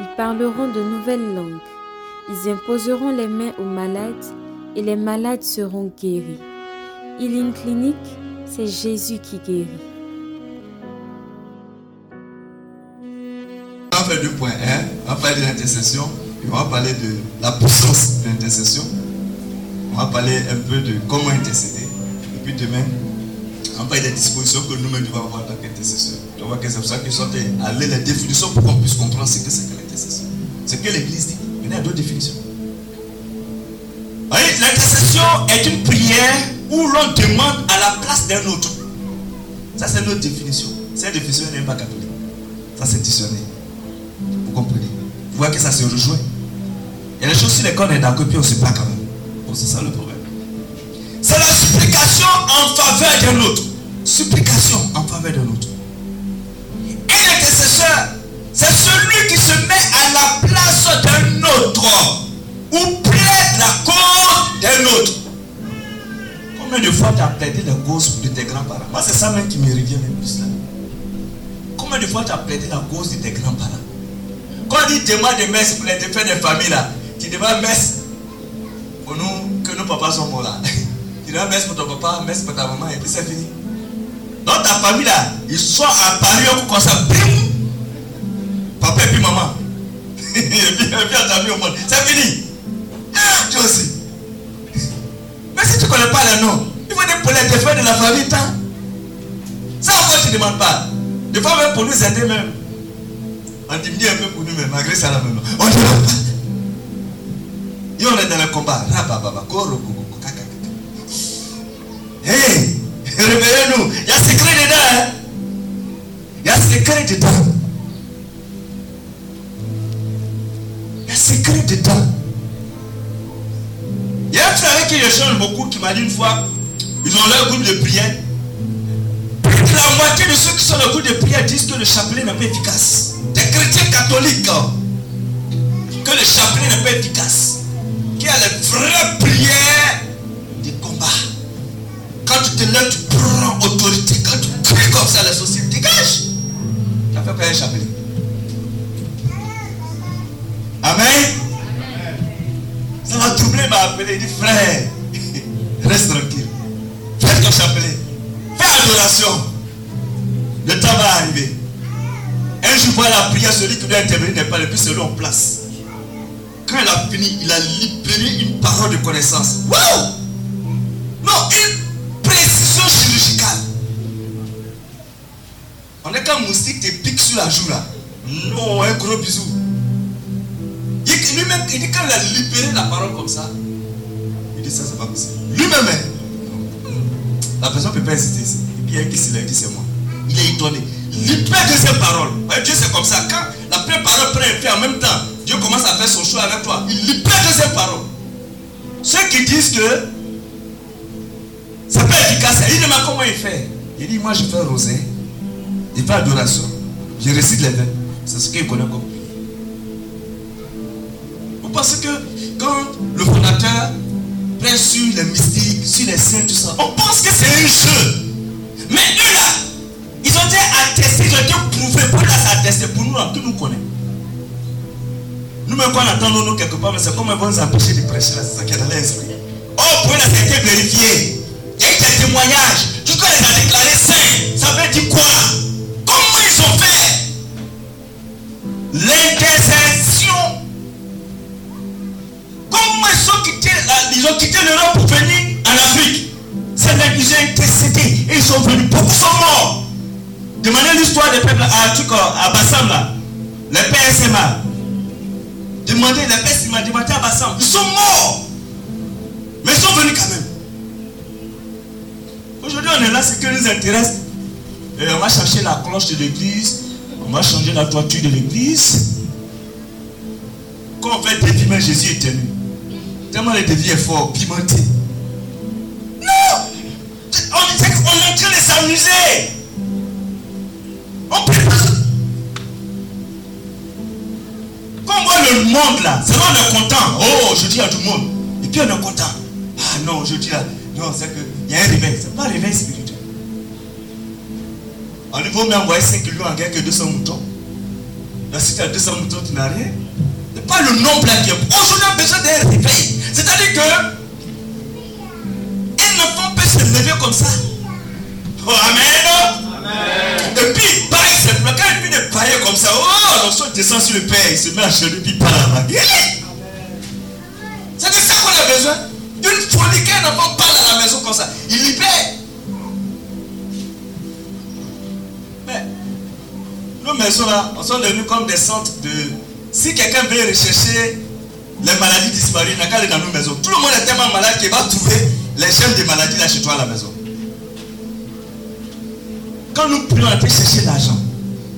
Ils parleront de nouvelles langues. Ils imposeront les mains aux malades et les malades seront guéris. Healing Clinic, c'est Jésus qui guérit. On va faire deux points. Un, on va parler de l'intercession on va parler de la puissance de l'intercession. On va parler un peu de comment intercéder. Et puis demain, on va parler des dispositions que nous-mêmes devons avoir en tant qu'intercesseurs. On voit que c'est pour ça qu'ils sont allés les définitions pour qu'on puisse comprendre ce que c'est que l'intercession. Ce que l'Église dit. Il y a d'autres définitions. L'intercession est une prière où l'on demande à la place d'un autre. Ça, c'est notre définition. Cette définition n'est pas catholique. Ça, c'est dictionnaire. Vous comprenez? Vous voyez que ça se rejoint. Il y a des choses sur lesquelles on est d'accord, puis on ne sait quand même. C'est ça le problème. C'est la supplication en faveur d'un autre. Supplication en faveur d'un autre. Et l'intercesseur, c'est celui la place d'un autre ou plaide la cause d'un autre. Combien de fois tu as plaidé la cause de tes grands-parents? Moi, c'est ça même qui me revient même plus là. Combien de fois tu as plaidé la cause de tes grands-parents? Quand on dit demande de messe pour les défunts des familles là, tu demandes messe pour nous, que nos papas sont morts là. Tu demandes messe pour ton papa, messe pour ta maman, et puis c'est fini. Dans ta famille là, ils sont apparus comme ça, bim Papa et puis maman. Monde. C'est fini. Ah, tu aussi. Mais si tu ne connais pas les noms, il faut dire pour les défunts de la famille. Ça encore tu ne demandes pas. Des fois même pour nous aider même. On diminue un peu pour nous-mêmes, malgré ça là même. On ne demande pas. Et on est dans le combat. Hey, réveillez-nous. Il y a secret dedans. Hein? Il y a secret dedans. Il y a un frère qui échange beaucoup qui m'a dit une fois, ils ont leur groupe de prière. La moitié de ceux qui sont dans le groupe de prière disent que le chapelet n'est pas efficace. Des chrétiens catholiques, hein, que le chapelet n'est pas efficace. Qu'il y a les vraies prières de combat. Quand tu te lèves, tu prends autorité. Quand tu pries comme ça, la société dégage. Tu as fait pas un chapelet. Amen. Ça m'a troublé, m'a appelé. Il dit frère, reste tranquille. Fais ton chapelet. Fais adoration. Le temps va arriver. Un jour, voilà la prière, celui qui doit intervenir n'est pas le plus celui en place. Quand il a fini, il a libéré une parole de connaissance. Wow! Non, une précision chirurgicale. On est quand moustique te pique sur la joue là. Non, un gros bisou. Lui-même, il dit quand il a libéré la parole comme ça, il dit ça, c'est pas possible. Lui-même, hein. la personne ne peut pas hésiter ici. Et puis il y a qui a dit c'est moi. Il est étonné. Libère deuxième parole. Dieu c'est comme ça. Quand la première parole prend effet en même temps, Dieu commence à faire son choix avec toi. Il libère deuxième parole. Ceux qui disent que c'est pas efficace, il demande comment il fait? Il dit, moi je fais rosé, je fais adoration, je récite les vœux. C'est ce qu'il connaît comme Pensez que quand le fondateur prend sur les mystiques, sur les saints, tout ça, on pense que c'est un jeu. Mais eux là, ils ont été attestés, ils ont été prouvés. Pour là, c'est. Pour nous, là, tout nous connaît. Nous-mêmes, quand on attend nous, quelque part, mais c'est comme ils vont nous empêcher de prêcher là, c'est ça qui est dans l'esprit. Oh, pour là, ça a été vérifié. Y a eu des témoignages. Du coup, les a déclarés saints. Ça veut dire quoi? Comment ils ont fait? Comment ils ont quitté, ils ont quitté l'Europe pour venir en Afrique C'est là qu'ils ont intercédé et ils sont venus. Beaucoup sont morts. Demandez l'histoire des peuples à, à Bassam là. Les PSMA. Demandez les PSMA, demandez à Bassam. Ils sont morts. Mais ils sont venus quand même. Aujourd'hui, on est là, ce qui nous intéresse. On va chercher la cloche de l'église. On va changer la toiture de l'église. quand on fait des Jésus est éternel. Tellement le défi est fort, pimenté. Non On, est en train de s'amuser. On prépare. Quand on voit le monde là, c'est là on est content. Oh, je dis à tout le monde. Et puis on est content. Ah non, je dis là. Non, c'est qu'il y a un réveil. C'est pas un réveil spirituel. On ne vaut mieux envoyer 5 lions en guerre que 200 moutons. Là, si tu as 200 moutons, tu n'as rien. Ce n'est pas le nombre là qui est. Aujourd'hui, on a besoin d'un réveil. C'est-à-dire que. Ne font pas se lever comme ça. Oh, amen. Et puis, pareil, c'est quand il finit de pailler comme ça, oh, l'onction descend sur le Père, il se met à genoux, puis il parle à la C'est de ça qu'on a besoin. D'une folie qu'un enfant parle à la maison comme ça. Il libère. Mais, nos maisons là, on sont devenus comme des centres de. Si quelqu'un veut rechercher les maladies disparues, il n'a qu'à dans nos maisons. Tout le monde est tellement malade qu'il va trouver les gemmes des maladies là chez toi à la maison. Quand nous prions, on peut chercher l'argent.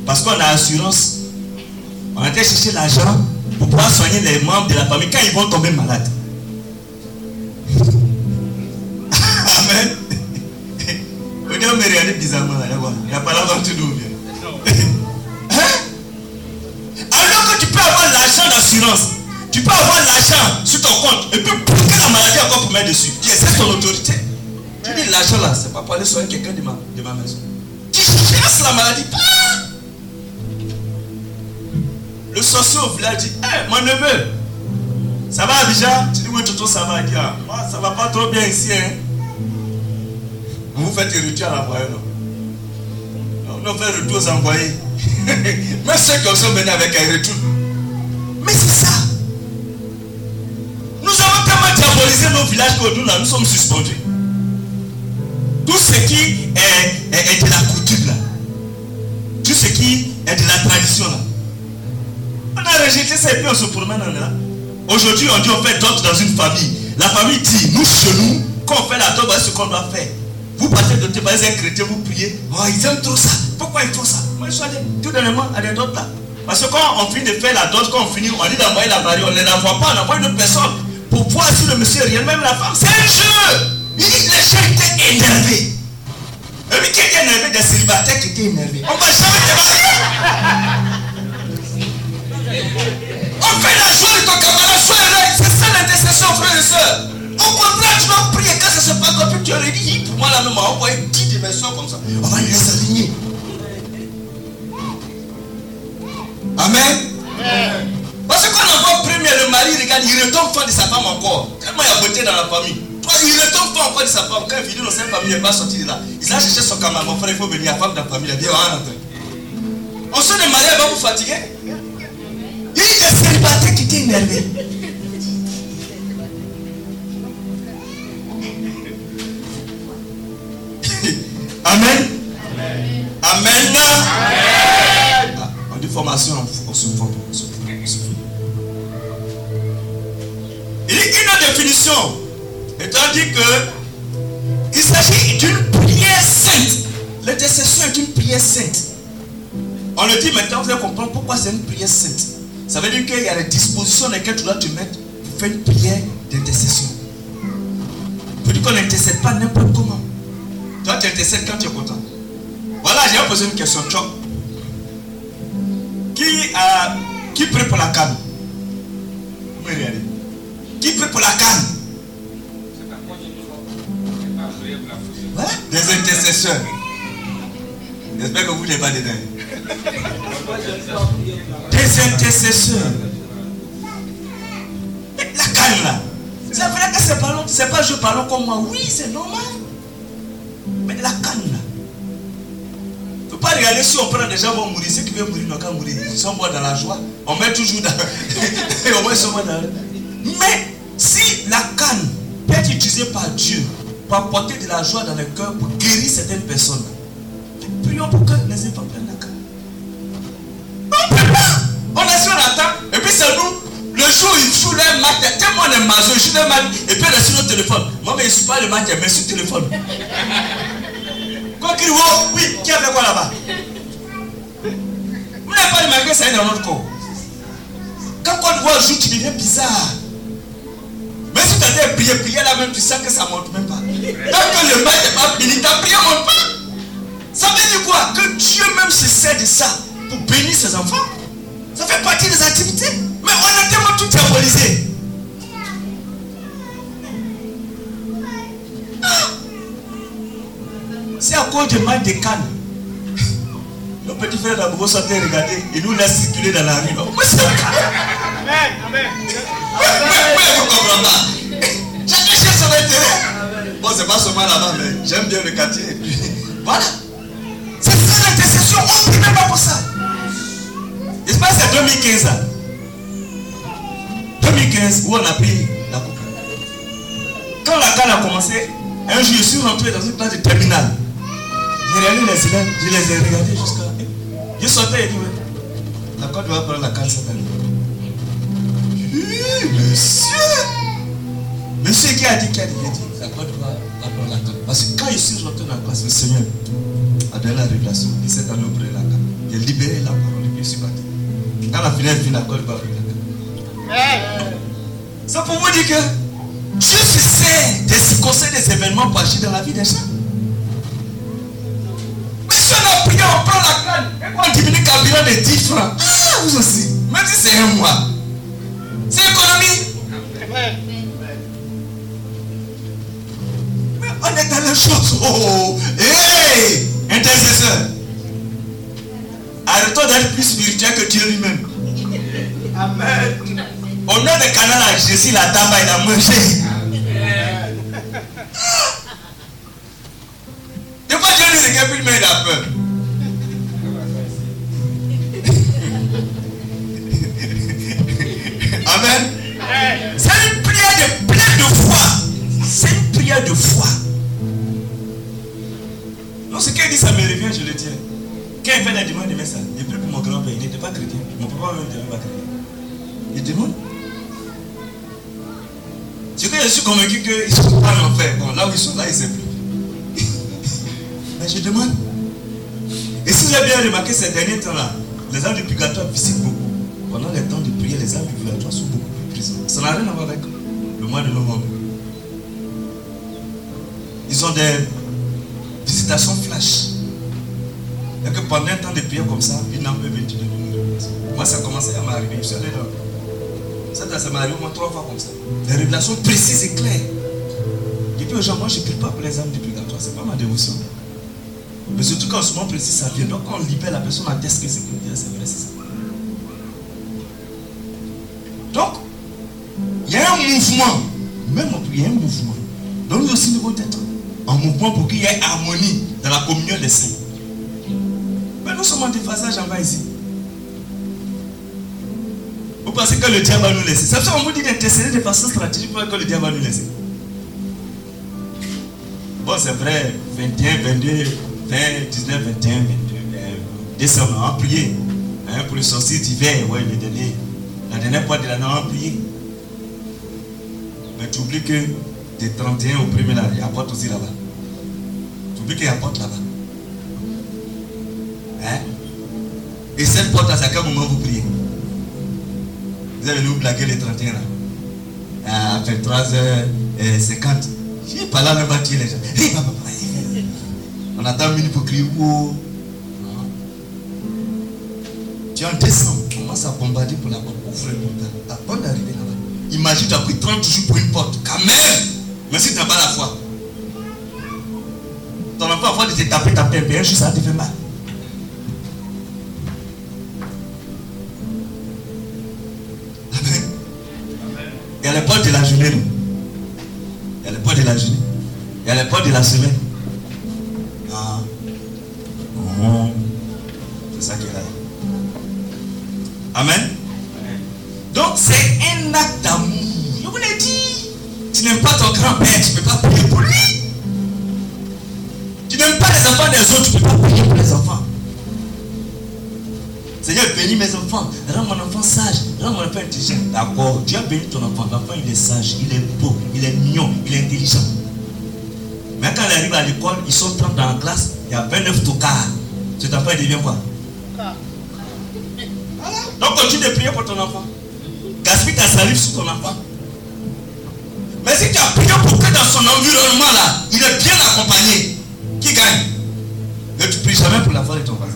Parce qu'on a assurance. On a chercher l'argent pour pouvoir soigner les membres de la famille quand ils vont tomber malades. Amen. Regarde, me regarder bizarrement. Il n'y a pas la vente d'où Hein? Alors que tu peux avoir l'argent d'assurance, tu peux avoir l'argent sur ton compte et puis bloquer la maladie encore pour mettre dessus. Tu exerces ton autorité. Tu dis l'argent là, c'est pas pour aller soigner quelqu'un de ma, de ma maison. Tu cherches la maladie. Le sorcier village dit Hé, mon neveu, ça va déjà? Tu dis Oui, tout ça va. Il dit ah, ça va pas trop bien ici. Hein? Vous faites retour à l'envoyé, non? On fait retour aux envoyés. Mais ceux qui sont venus avec un retour. Mais c'est ça. Diabolisé nos villages que nous, là, nous sommes suspendus. Tout ce qui est, est, de la coutume là. Tout ce qui est de la tradition là. On a rejeté ça et puis on se promène là. Aujourd'hui, on dit on fait d'autres dans une famille. La famille dit, nous chez nous, quand on fait la dot, voici ce qu'on doit faire. Vous partez de par un chrétien, vous priez. Oh, ils aiment trop ça. Pourquoi ils font ça? Moi, je suis allé tout dernièrement à des dots là. Parce que quand on finit de faire la dot, quand on finit, on dit d'envoyer la barrière, on ne l'envoie pas, on envoie une personne pour voir si le monsieur réel, même la femme. C'est un jeu. Il dit que les gens étaient énervés. Et puis qui était énervé Des célibataires qui étaient énervés. On ne va jamais te On fait la joie de ton camarade, sois heureux. C'est ça l'intercession, frère et soeur. Au contraire, tu dois prier quand ça se passe comme tu aurais dit, pour moi la même, on va envoyer 10 dimensions comme ça. On va les aligner. Amen. Parce que le mari regarde, il retombe fort de sa femme encore. Tellement il y a beauté dans la famille. Toi, il retombe fort encore de sa femme. Quand il finit dans sa famille, il n'est pas sorti de là. Il a cherché son camarade. Mon frère, il faut venir. La femme de la famille, il va rentrer. On se de mariage, va vous fatiguer. Il y a des célibataires qui étaient énervés. Amen. Amen. Ah, on dit formation, on se forme. On se forme. on se forme. Il a une définition. Étant dit que il s'agit d'une prière sainte. L'intercession est une prière sainte. On le dit maintenant, vous allez comprendre pourquoi c'est une prière sainte. Ça veut dire qu'il y a des dispositions dans lesquelles tu dois te mettre pour faire une prière d'intercession. Pour dire qu'on n'intercède pas n'importe comment. Toi, tu intercèdes quand tu es content. Voilà, j'ai posé une question. Qui, a, qui prie pour la canne Vous regardez. Qui prie pour la canne? Des intercesseurs. J'espère que vous n'êtes pas dedans. Des intercesseurs. La canne là. C'est vrai que c'est pas. C'est pas je parle comme moi. Oui, c'est normal. Mais la canne là. Il ne faut pas regarder si on prend des gens vont mourir. Ceux qui veulent mourir n'ont qu'à mourir. Ils sont morts dans la joie. On met toujours dans. Au moins ils sont morts dans Mais si la canne peut être utilisée par Dieu pour apporter de la joie dans le cœur, pour guérir certaines personnes, prions pour que les enfants prennent la canne. On ne peut pas. On est sur la table. Et puis c'est nous. Le jour où ils jouent leur match, tellement on est maso, ils jouent leur match, et puis on est sur notre téléphone. Moi, mais je ne suis pas le match, mais sur le téléphone. Quoi qu'il voit, oui, qui a fait quoi là-bas? Vous n'avez pas remarqué, ça est dans notre corps. Quand Côte d'Ivoire joue, tu deviens bizarre. Mais si tu as prié, prier là même, tu sens que ça ne monte même pas. Tant que le match n'est pas fini, ta prière ne monte pas. Ça veut dire quoi? Que Dieu même se sert de ça pour bénir ses enfants. Ça fait partie des activités. Mais on a tellement tout diabolisé. Ah! C'est à cause du mal de canne. Nos petits frères d'Abogo sont regarder et nous laissent circuler dans la rue. Amen. Amen. Mais vous comprenez pas. Chacun cherche son intérêt. Bon, c'est pas seulement là-bas, mais j'aime bien le quartier. Voilà. C'est ça l'intercession. On ne prie même pas pour ça. N'est-ce pas, c'est 2015 2015 où on a pris la coupe. Quand la canne a commencé, un jour je suis rentré dans une classe de terminale. J'ai regardé les élèves, je les ai regardés jusqu'à. Je sortais et dit La Côte va prendre la canne cette année? monsieur Monsieur qui a dit qui a dit, dit? La Côte va, prendre la canne? Parce que quand je suis rentré dans la classe, le Seigneur a donné la révélation. Il s'est allé auprès de la canne. Il a libéré la parole et puis je suis parti. Quand la finale finit, la Côte va prendre la canne? C'est pour vous dire que Dieu se sert des circonstances, des événements pour agir dans la vie des gens. On a prié, on prend la canne et on diminue carburant de 10 francs. Ah, vous aussi. Même si c'est un mois. C'est économie. Mais on est dans les choses. Oh, hé, intercesseur. Arrêtons d'être plus spirituel que Dieu lui-même. Amen. Au nom de Canada, Jésus la tabac, il a mangé. Des peur. Amen. C'est une prière de pleine de foi. C'est une prière de foi. Non, ce qu'il dit, ça me revient, je le tiens. Quand il fait la demande de ça, il prie pour mon grand-père, il n'était pas chrétien. Mon papa même n'était pas chrétien. Il demande. C'est que je suis convaincu qu'ils ne sont pas en enfer. Bon, là où ils sont, là, ils ne savent plus. Je demande. Et si vous avez bien remarqué ces derniers temps-là, les âmes du purgatoire visitent beaucoup. Pendant les temps de prière, les âmes du purgatoire sont beaucoup plus présentes. Ça n'a rien à voir avec le mois de novembre. Ils ont des visitations flash. Et que pendant un temps de prière comme ça, une âme peut venir Moi, ça a commencé à m'arriver. Je suis allé dans. Ça, ça m'est arrivé au moins trois fois comme ça. Des révélations précises et claires. Et puis, aux gens, moi, je ne prie pas pour les âmes du purgatoire. Ce n'est pas ma dévotion. Mais surtout quand ce moment précis, ça vient. Donc, quand on libère la personne, on atteste que c'est c'est vrai, c'est ça. Donc, il y a un mouvement. Même en il y a un mouvement. Donc, nous aussi, nous devons être en mouvement pour qu'il y ait harmonie dans la communion des saints. Mais nous sommes en déphasage en bas ici. Vous pensez que le diable va nous laisser? C'est pour ça qu'on vous dit d'intercéder de façon stratégique pour que le diable va nous laisser. Bon, c'est vrai, 21, 22, 20, 19, 21, 22, décembre, on a prié. Hein, pour le sorcier d'hiver, ouais, le dernier, la dernière fois de l'année, on a prié. Mais tu oublies que des 31 au premier, là, il y a porte aussi là-bas. Tu oublies qu'il y a porte là-bas. Hein? Et cette c'est à quel moment vous priez? Vous allez nous blaguer les 31 là. À 23h50. Je n'ai pas là, même tuer les gens. On attend pour crier. Oh. Tu en décembre, commence à bombarder pour la porte. Ouvre le. La porte d'arriver là-bas. Imagine, tu as pris 30 jours pour une porte. Quand même. Mais si tu n'as pas la foi. Ton enfant, avant de te taper, taper un jour, ça te fait mal. Amen. Il y a les portes de la journée. Non? Il y a les portes de la journée. Il y a les portes de la semaine. Tu n'aimes pas ton grand-père, tu ne peux pas prier pour lui. Tu n'aimes pas les enfants des autres, tu ne peux pas prier pour les enfants. Seigneur, bénis mes enfants. Rends mon enfant sage. Rends mon enfant intelligent. D'accord. Dieu a béni ton enfant. L'enfant, il est sage. Il est beau. Il est mignon. Il est intelligent. Mais quand il arrive à l'école, ils sont 30 dans la classe. Il y a 29 tocards. Cet enfant, il devient quoi? Donc, continue de prier pour ton enfant. gaspille ta salive sur ton enfant. Mais si tu as prié pour que dans son environnement là, il est bien accompagné, qui gagne? Ne tu pries jamais pour la foi de ton voisin.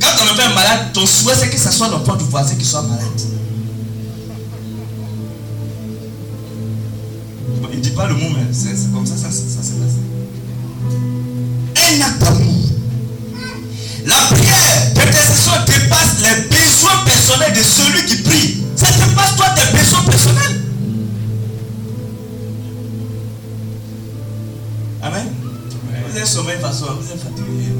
Quand ton enfant est malade, ton souhait c'est que ce soit l'enfant du voisin qui soit malade. Il ne dit pas le mot, mais c'est comme ça, ça, ça, s'est passé. Un acte d'amour. La prière d'intercession dépasse les besoins de celui qui prie. Ça dépasse toi tes besoins personnels. Amen. Vous avez sommeil façon, vous êtes fatigué.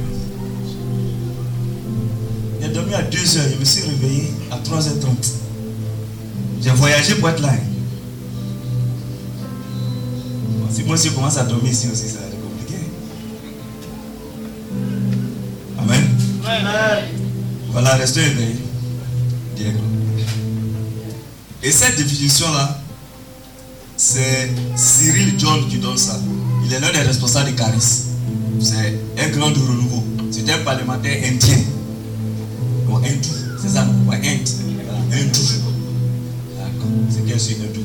J'ai dormi à 2h, je me suis réveillé à 3h30. J'ai voyagé pour être là. Si moi aussi je commence à dormir ici aussi, ça va être compliqué. Amen. Voilà, restez éveillés. Et cette définition-là, c'est Cyril John qui donne ça. Il est l'un des responsables de Caris. C'est un grand de renouveau. C'est un parlementaire indien. Ou hindou. C'est ça, ou Inde. Hindou. D'accord. C'est quel sujet hindou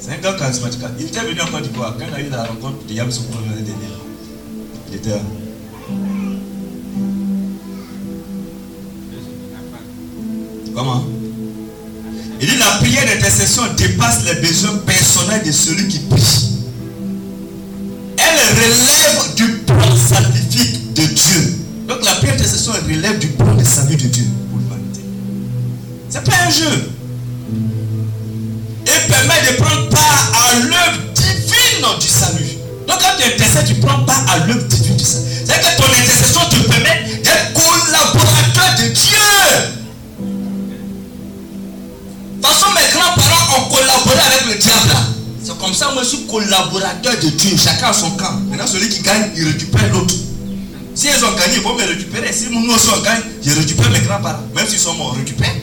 C'est un gars charismatique. Il était venu en Côte d'Ivoire quand il a eu la rencontre de Yamsoukou l'année dernière. Comment? Il dit la prière d'intercession dépasse les besoins personnels de celui qui prie. Elle relève du plan salvifique de Dieu. Donc la prière d'intercession relève du plan de salut de Dieu pour l'humanité. Ce n'est pas un jeu. Et permet de prendre part à l'œuvre divine du salut. Donc quand tu intercèdes, tu prends comme ça, moi je suis collaborateur de Dieu. Chacun a son camp. Maintenant, celui qui gagne, il récupère l'autre. Si ils ont gagné, ils vont me récupérer. Si nous aussi on gagne, je récupère mes grands-parents. Même s'ils sont morts, on récupère.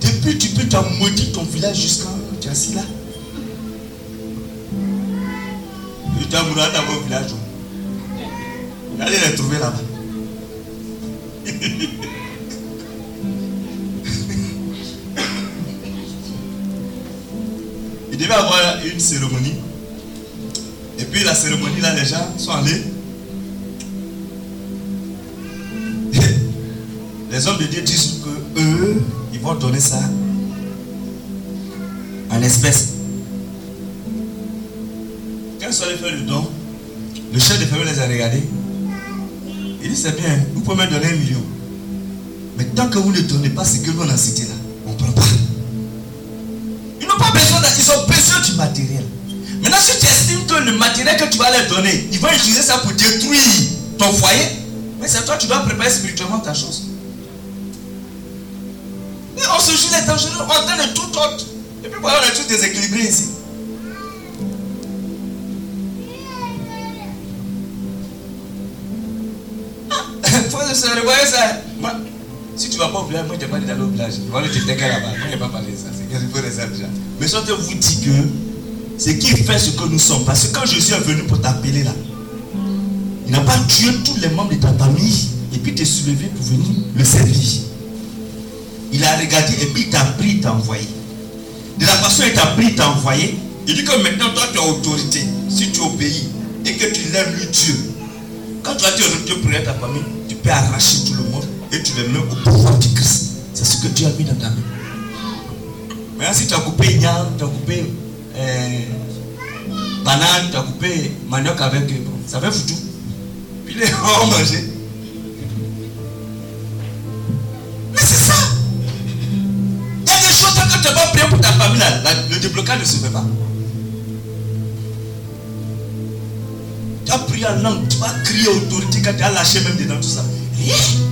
Depuis, tu peux t'en maudire ton village jusqu'à. Tu es assis là. Tu as mouru dans mon village. Allez les trouver là-bas. devait avoir une cérémonie. Et puis la cérémonie, là, les gens sont allés. Les hommes de Dieu disent que eux, ils vont donner ça en espèces. Quand ils sont allés faire le don, le chef de famille les a regardés. Il dit c'est bien, vous pouvez me donner un million. Mais tant que vous ne donnez pas ce que nous on a cité là, on ne prend pas. Ils n'ont pas besoin, ils besoin du matériel. Maintenant, si tu estimes que le matériel que tu vas leur donner, ils vont utiliser ça pour détruire ton foyer, mais c'est toi, tu dois préparer spirituellement ta chose. Et on se joue les dangereux, on donne tout autre. Et puis voilà, on est tous déséquilibrés ici. Revoir ça? Si tu ne vas pas au village, moi je t'ai pas dit d'aller au village. Aller te décaler là-bas. Moi je pas parlé de ça. C'est qu'il faut ça déjà. Mais je vous dis que c'est qui fait ce que nous sommes. Parce que quand Jésus est venu pour t'appeler là, il n'a pas tué tous les membres de ta famille et puis t'es soulevé pour venir le servir. Il a regardé et puis il t'a pris, t'a envoyé. De la façon il t'a pris, t'a envoyé, il dit que maintenant toi tu as autorité. Si tu obéis et que tu l'aimes lui Dieu, quand tu as été rejeté pour ta famille, tu peux arracher tout le monde et tu les mets au pouvoir du Christ. C'est ce que Dieu a mis dans ta main. Maintenant, si tu as coupé Ignam, tu as coupé banane, tu as coupé manioc avec. Bon, ça fait foutu. Puis les gens ont mangé. Mais c'est ça. Il y a des choses que tu pas prié pour ta famille, là, le déblocage ne se fait pas. Tu as prié en langue, tu vas crier autorité quand tu as lâché même dedans tout ça. Non,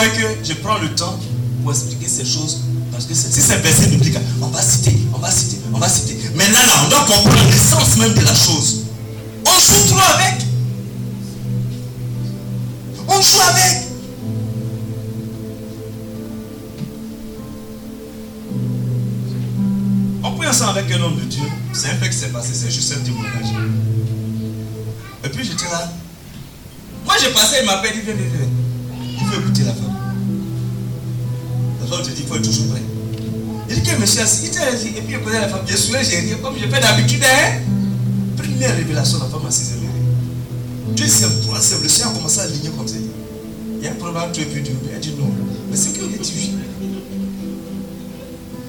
que je prends le temps pour expliquer ces choses. Parce que si c'est verset biblique, on va citer, on va citer, on va citer. Mais là, là, on doit comprendre l'essence même de la chose. On joue trop avec. avec. On prie ensemble avec un homme de Dieu. C'est un fait qui s'est passé, c'est juste un témoignage. Et puis j'étais là. Moi j'ai passé, il m'appelle, il vient. Il la femme. La femme te dit qu'il faut toujours prêt. Il dit que monsieur assis, et puis il connaît la femme. Bien sûr, j'ai rien, comme je fais d'habitude. Hein? Première révélation, la femme assise. C'est toi, c'est le Seigneur a commencé à aligner comme ça. Il y a problème, tu es plus dur. Elle dit non. Mais c'est que tu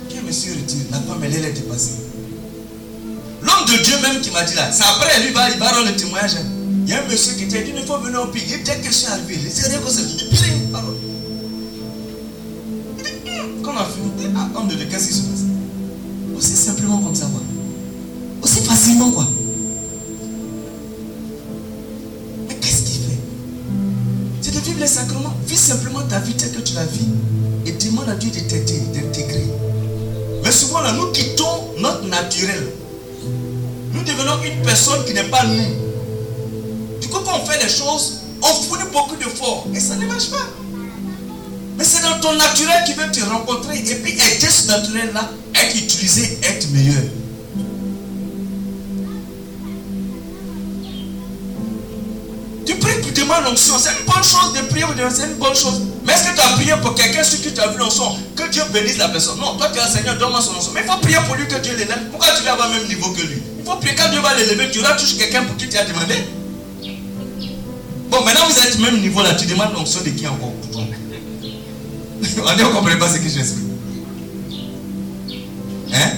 Quand monsieur retire, la femme, elle, elle est dépassée. L'homme de Dieu même qui m'a dit là, c'est après, lui, il va rendre le témoignage. Il y a un monsieur qui t'a dit, il faut venir au pays. Dès que je suis arrivé, il dit rien que ça. Il pardon. Il dit, quand on a fini, ah, homme de Dieu, qu'est-ce qui se passe? Aussi simplement comme ça, quoi. Aussi facilement, quoi. Mais qu'est-ce qu'il fait? C'est de vivre les sacrements. Vis simplement ta vie telle que tu la vis. Et demande à Dieu de t'aider, d'intégrer. Mais souvent, là, nous quittons notre naturel. Nous devenons une personne qui n'est pas nous. Quand on fait les choses, on fournit beaucoup d'efforts. Et ça ne marche pas. Mais c'est dans ton naturel qui veut te rencontrer. Et puis aider ce naturel-là, être utilisé, être meilleur. Tu pries pour demander l'onction. C'est une bonne chose de prier pour demander, c'est une bonne chose. Mais est-ce que tu as prié pour quelqu'un sur qui tu as vu l'onction? Que Dieu bénisse la personne. Non, toi tu un Seigneur, donne-moi son onction. Mais il faut prier pour lui que Dieu l'élève. Pourquoi tu vas avoir le même niveau que lui? Il faut prier quand Dieu va l'élever. Tu auras toujours quelqu'un pour qui tu as demandé. Bon, maintenant vous êtes même niveau là. Tu demandes l'onction de qui encore? Pour toi On ne comprend pas ce que j'explique. Hein?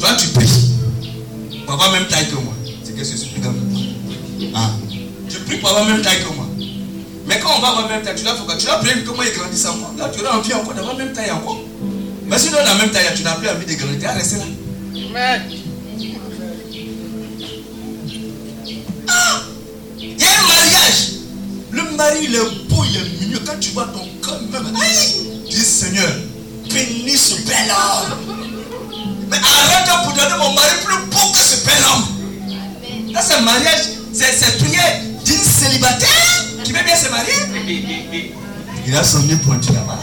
Toi tu pries. Pour avoir même taille que moi. C'est que je suis plus Ah. Tu pries pour avoir même taille que moi. Mais quand on va avoir même taille, tu dois, tu dois prier moi il grandisse en moi. Là, tu auras envie encore d'avoir même taille encore. Mais si tu la même taille, tu n'as plus envie de grandir, rester là. Ah Le mari, il est beau, il est mignon. Quand tu vois ton corps même, aïe, dis Seigneur, bénis ce bel homme. Mais arrête pour donner mon mari plus beau que ce bel homme. Là, c'est un mariage, c'est prière d'une célibataire qui veut bien se marier. Il a son nez pointu là-bas.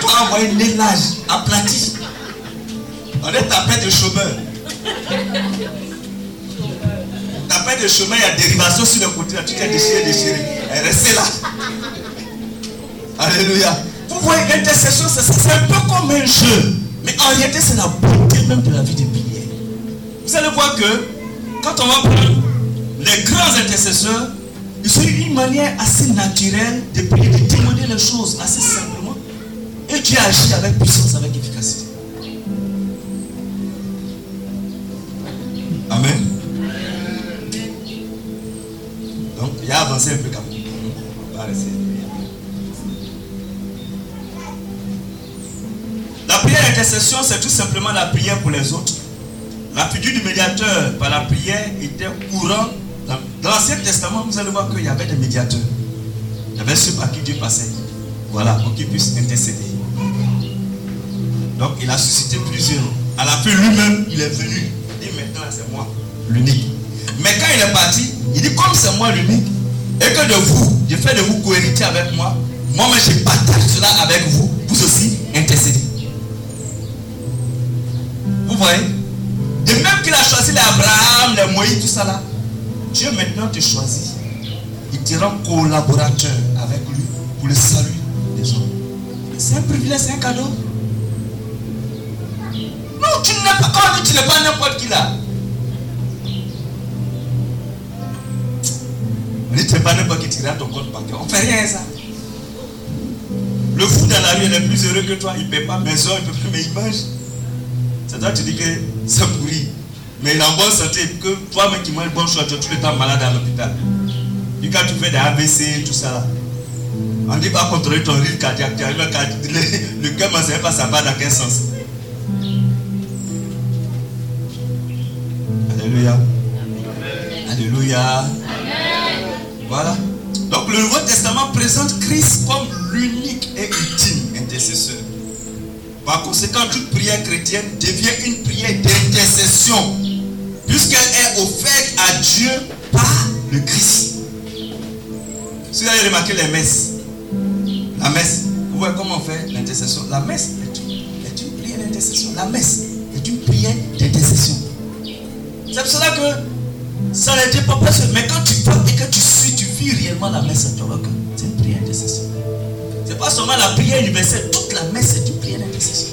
Toi, envoyé un nez large, aplati. On est tapé de chômeur. Tapé de chemin, il y a dérivation sur le côté. Tu t'es déchiré, déchiré. Est restée là. Alléluia. Vous voyez, l'intercession, c'est un peu comme un jeu. Mais en réalité, c'est la beauté même de la vie de prière. Vous allez voir que quand on va prendre les grands intercesseurs, ils ont une manière assez naturelle de prier, de demander les choses assez simplement. Et Dieu agit avec puissance, avec efficacité. Amen. La prière d'intercession, c'est tout simplement la prière pour les autres. La figure du médiateur par la prière était courante. Dans l'Ancien Testament, vous allez voir qu'il y avait des médiateurs. Il y avait ceux par qui Dieu passait. Voilà, pour qu'ils puissent intercéder. Donc, il a suscité plusieurs. À la fin, lui-même, il est venu. Il dit maintenant, c'est moi, l'unique. Mais quand il est parti, il dit comme c'est moi l'unique, et que de vous, je fais de vous cohériter avec moi, moi-même, je partage cela avec vous, vous aussi intercédez. Vous voyez? De même qu'il a choisi les Abraham, les Moïse, tout ça là, Dieu maintenant te choisit. Il te rend collaborateur avec lui pour le salut des hommes. C'est un privilège, c'est un cadeau. Non, tu n'es pas, quand tu n'es pas n'importe qui là. Dit, tu n'es pas n'importe qui, tu ton compte bancaire. On ne fait rien ça. Le fou dans la rue, il est plus heureux que toi. Il ne paie pas maison, il ne peut plus, mais il mange. C'est toi, tu dis que c'est pourri. Mais il est en bonne santé. Que toi-même qui manges bonne chose, tu es tout le temps malade à l'hôpital. Et quand tu fais des AVC, tout ça là, on dit pas contrôler ton rythme cardiaque. Le cœur ne sait pas ça va dans quel sens. Alléluia. Alléluia. Voilà. Donc le Nouveau Testament présente Christ comme l'unique et ultime intercesseur. Par conséquent, toute prière chrétienne devient une prière d'intercession, puisqu'elle est offerte à Dieu par le Christ. Si vous avez remarqué les messes, la messe, vous voyez comment on fait l'intercession? La messe est une, est une prière d'intercession. La messe est une prière d'intercession. C'est pour cela que ça ne dit pas presque. Mais quand tu parles et que tu suis, tu vis réellement la messe, tu vois que c'est une prière d'intercession. C'est pas seulement la prière universelle, toute la messe est une prière d'intercession.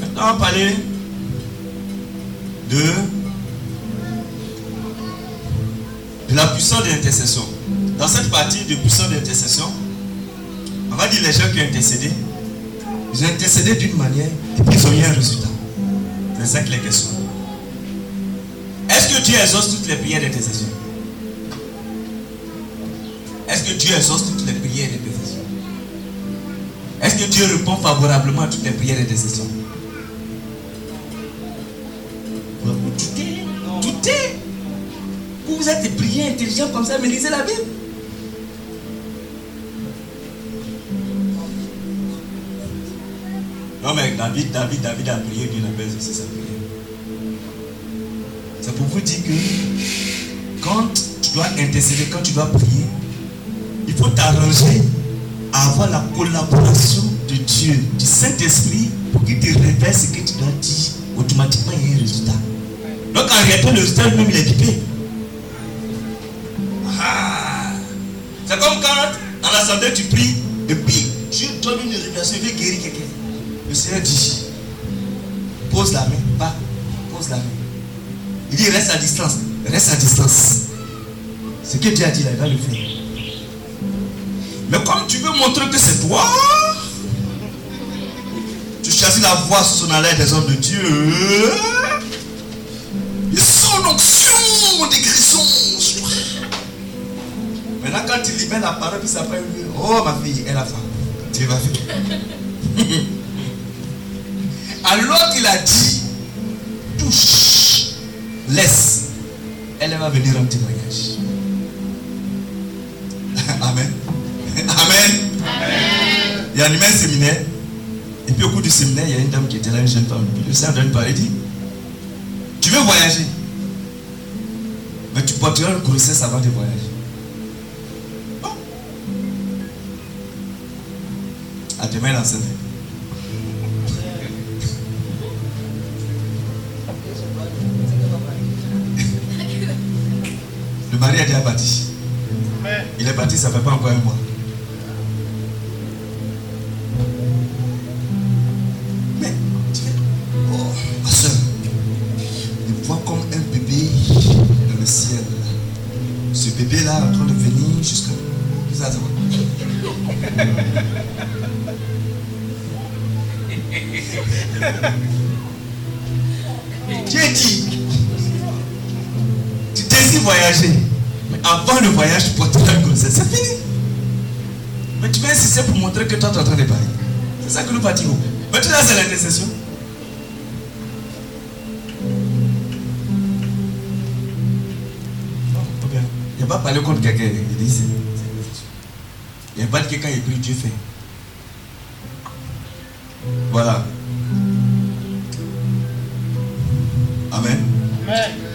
Maintenant, on va parler de, de la puissance de l'intercession. Dans cette partie de puissance de l'intercession, on va dire les gens qui ont intercédé, ils ont intercédé d'une manière et ils ont eu un résultat. C'est ça que les questions. Est-ce que Dieu exauce toutes les prières d'intercession Est-ce que Dieu exauce toutes les prières d'intercession Est-ce que Dieu répond favorablement à toutes les prières d'intercession Tout est, tout est. Vous, êtes des prières intelligents comme ça, mais lisez la Bible. Non, mais David, David, David a prié, Dieu n'a pas exaucé sa prière. C'est pour vous dire que quand tu dois intercéder, quand tu dois prier, il faut t'arranger à avoir la collaboration de Dieu, du Saint-Esprit, pour qu'il te révèle ce que tu dois dire. Automatiquement, il y a un résultat. Donc en réalité, le résultat lui-même, il est pipé. Ah. C'est comme quand dans l'assemblée tu pries, et puis Dieu donne une révélation, il veut guérir quelqu'un. Seigneur dit, pose la main, pas, pose la main. Il dit reste à distance. Reste à distance. Ce que Dieu a dit là, il va le faire. Mais comme tu veux montrer que c'est toi, tu choisis la voix sous son haleine des hommes de Dieu. Et son onction des toi. Maintenant, quand il libère la parole, puis ça fait Oh ma fille, elle a faim. Dieu va faire. Alors qu'il a dit, touche laisse. Elle va venir en témoignage. Amen. Amen. Il y a un séminaire. Et puis au cours du séminaire, il y a une dame qui était là, une jeune femme. Le Seigneur donne parler, dit Tu veux voyager? Mais tu porteras une grossesse avant de voyager. Bon. À demain, l'enseigne. Le mari est déjà parti. Il est parti, ça ne fait pas encore un mois. Le voyage, porteras une grossesse. C'est fini. Mais tu vas insister pour montrer que toi, tu es en train de parler. C'est ça que nous tu là, c'est l'intercession. Il n'y a pas parlé contre quelqu'un. Il dit Il n'y a pas de quelqu'un qui prie, Dieu fait. Voilà. Amen. Amen.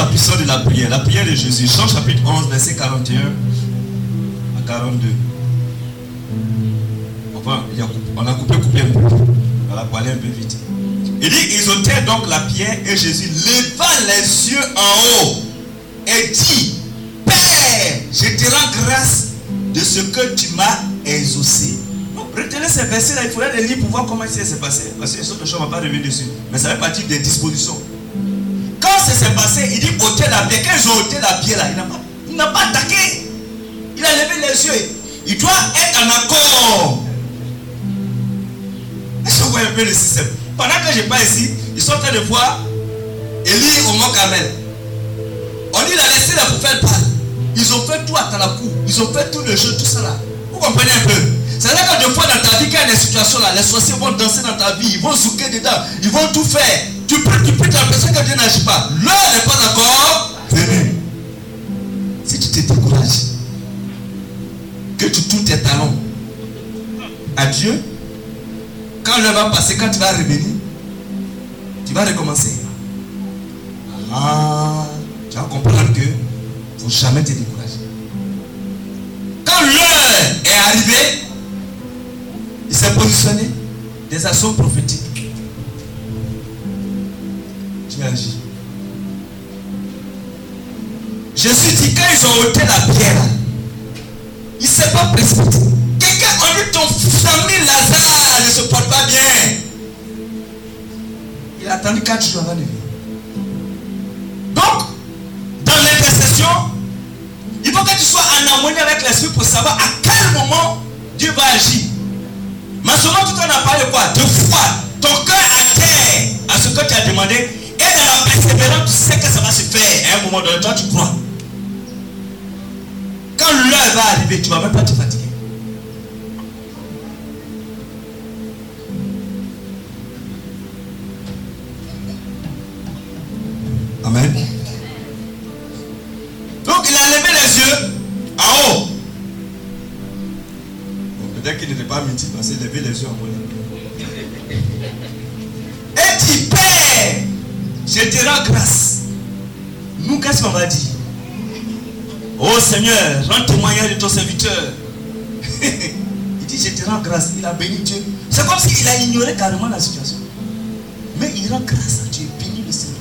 La puissance de la prière. La prière de Jésus. Jean chapitre 11, verset 41 à 42. On, a- coupé, coupé un peu. Voilà, pour aller un peu vite. Il dit, ils ôtèrent donc la pierre et Jésus leva les yeux en haut et dit, Père, je te rends grâce de ce que tu m'as exaucé. Retenez ces versets-là, il faudrait les lire pour voir comment ça s'est passé. Parce que les autres choses, on ne va pas revenir dessus. Mais ça fait partie des dispositions. S'est passé, il dit ôter la pierre. Quand ils ont ôté la pierre là, il n'a pas, pas attaqué. Il a levé les yeux. Il doit être en accord. Est-ce que vous voyez un peu le système? Pendant que je parle ici, ils sont en train de voir Élie au Mont Carmel. On dit il a laissé la prophète parler. Ils ont fait tout à Talakou. Ils ont fait tout le jeu, tout ça là. Vous comprenez un peu? C'est là que des fois dans ta vie, quand il y a des situations là, les sorciers vont danser dans ta vie, ils vont souquer dedans, ils vont tout faire. Tu peux, tu peux, l'impression que Dieu n'agit pas. L'heure n'est pas encore venue. Si tu te décourages, que tu tournes tes talons à Dieu, quand l'heure va passer, quand tu vas revenir, tu vas recommencer. Ah, tu vas comprendre que il faut jamais te décourager. Quand l'heure est arrivée, il s'est positionné des actions prophétiques. Tu agis. Jésus dit quand ils ont ôté la pierre, il ne s'est pas précipité. Quelqu'un a dit ton famille Lazare ne se porte pas bien. Il a attendu 4 jours avant de venir. Donc, dans l'intercession, il faut que tu sois en harmonie avec l'esprit pour savoir à quel moment Dieu va agir. Mais souvent, tout en a parlé quoi? De foi. Ton cœur à terre à ce que tu as demandé. Et dans la persévérance, tu sais que ça va se faire. À un moment donné, toi, tu crois. Quand l'heure va arriver, tu ne vas même pas te fatiguer. Amen. Donc il a levé les yeux en haut. Peut-être qu'il n'était pas midi parce qu'il levé les yeux en haut. Je te rends grâce. Nous, qu'est-ce qu'on va dire? Oh Seigneur, rends témoignage de ton serviteur. il dit Je te rends grâce. Il a béni Dieu. C'est comme s'il a ignoré carrément la situation. Mais il rend grâce à Dieu. Béni le Seigneur.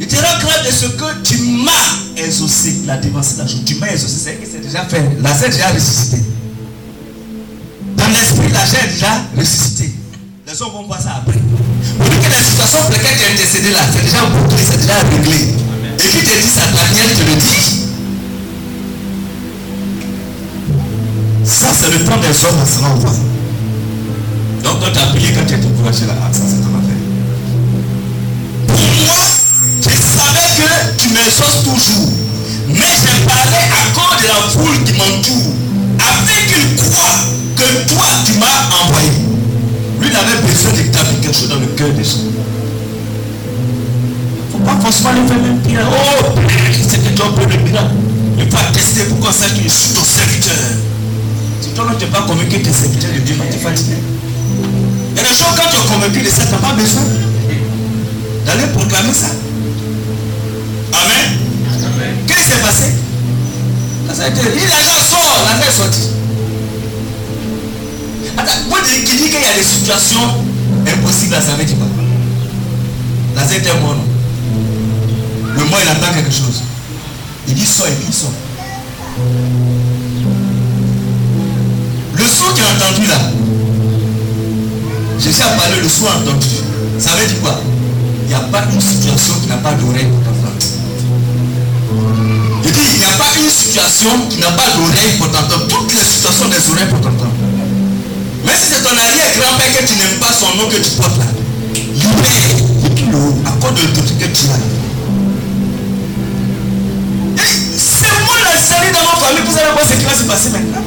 Il te rend grâce de ce que tu m'as exaucé. La démonstration. Tu m'as exaucé. C'est que c'est déjà fait. La est déjà ressuscité. Dans l'esprit, la chair déjà ressuscité. Les hommes vont voir ça après. Vous dites que la situation pour laquelle tu as intercédé là, c'est déjà bouclé, c'est déjà réglé. Et qui te dit ça, Daniel te le dit. Ça, c'est le temps des hommes à se rendre. Donc, toi, tu as prié quand tu étais découragé là. Ah, ça, c'est ton affaire. Pour moi, je savais que tu m'exauces toujours. Mais j'ai parlé à cause de la foule qui m'entoure. Afin qu'il croient que toi, tu m'as envoyé. Lui, il avait besoin d'établir quelque chose dans le cœur des gens. Il ne faut pas forcément le faire même prière. Oh, c'est que toi, le miracle. Il faut attester pour qu'on sache que je suis ton serviteur. Si toi, tu n'es pas convaincu que tu es serviteur de Dieu, tu es fatigué. Il y a des choses, quand tu es convaincu de ça, tu n'as pas besoin d'aller proclamer ça. Amen. Qu'est-ce qui s'est passé? Il a déjà sort, la est sortie. Attends, moi, qui dit qu'il y a des situations impossibles, ça veut dire quoi La est mort, non Le mot, il attend quelque chose. Il dit sort, il sort. Le son qu'il a entendu là, je sais à parler le son entendu. Ça veut dire quoi? Il n'y a pas une situation qui n'a pas d'oreille pour t'entendre. Il dit, il n'y a pas une situation qui n'a pas d'oreille pour t'entendre. Toutes les situations des oreilles pour t'entendre. Mais si c'est ton arrière-grand-père que tu n'aimes pas son nom que tu portes là, libère, le à cause de l'autorité que tu as. C'est moi la série dans ma famille, vous allez voir ce qui va se passer maintenant.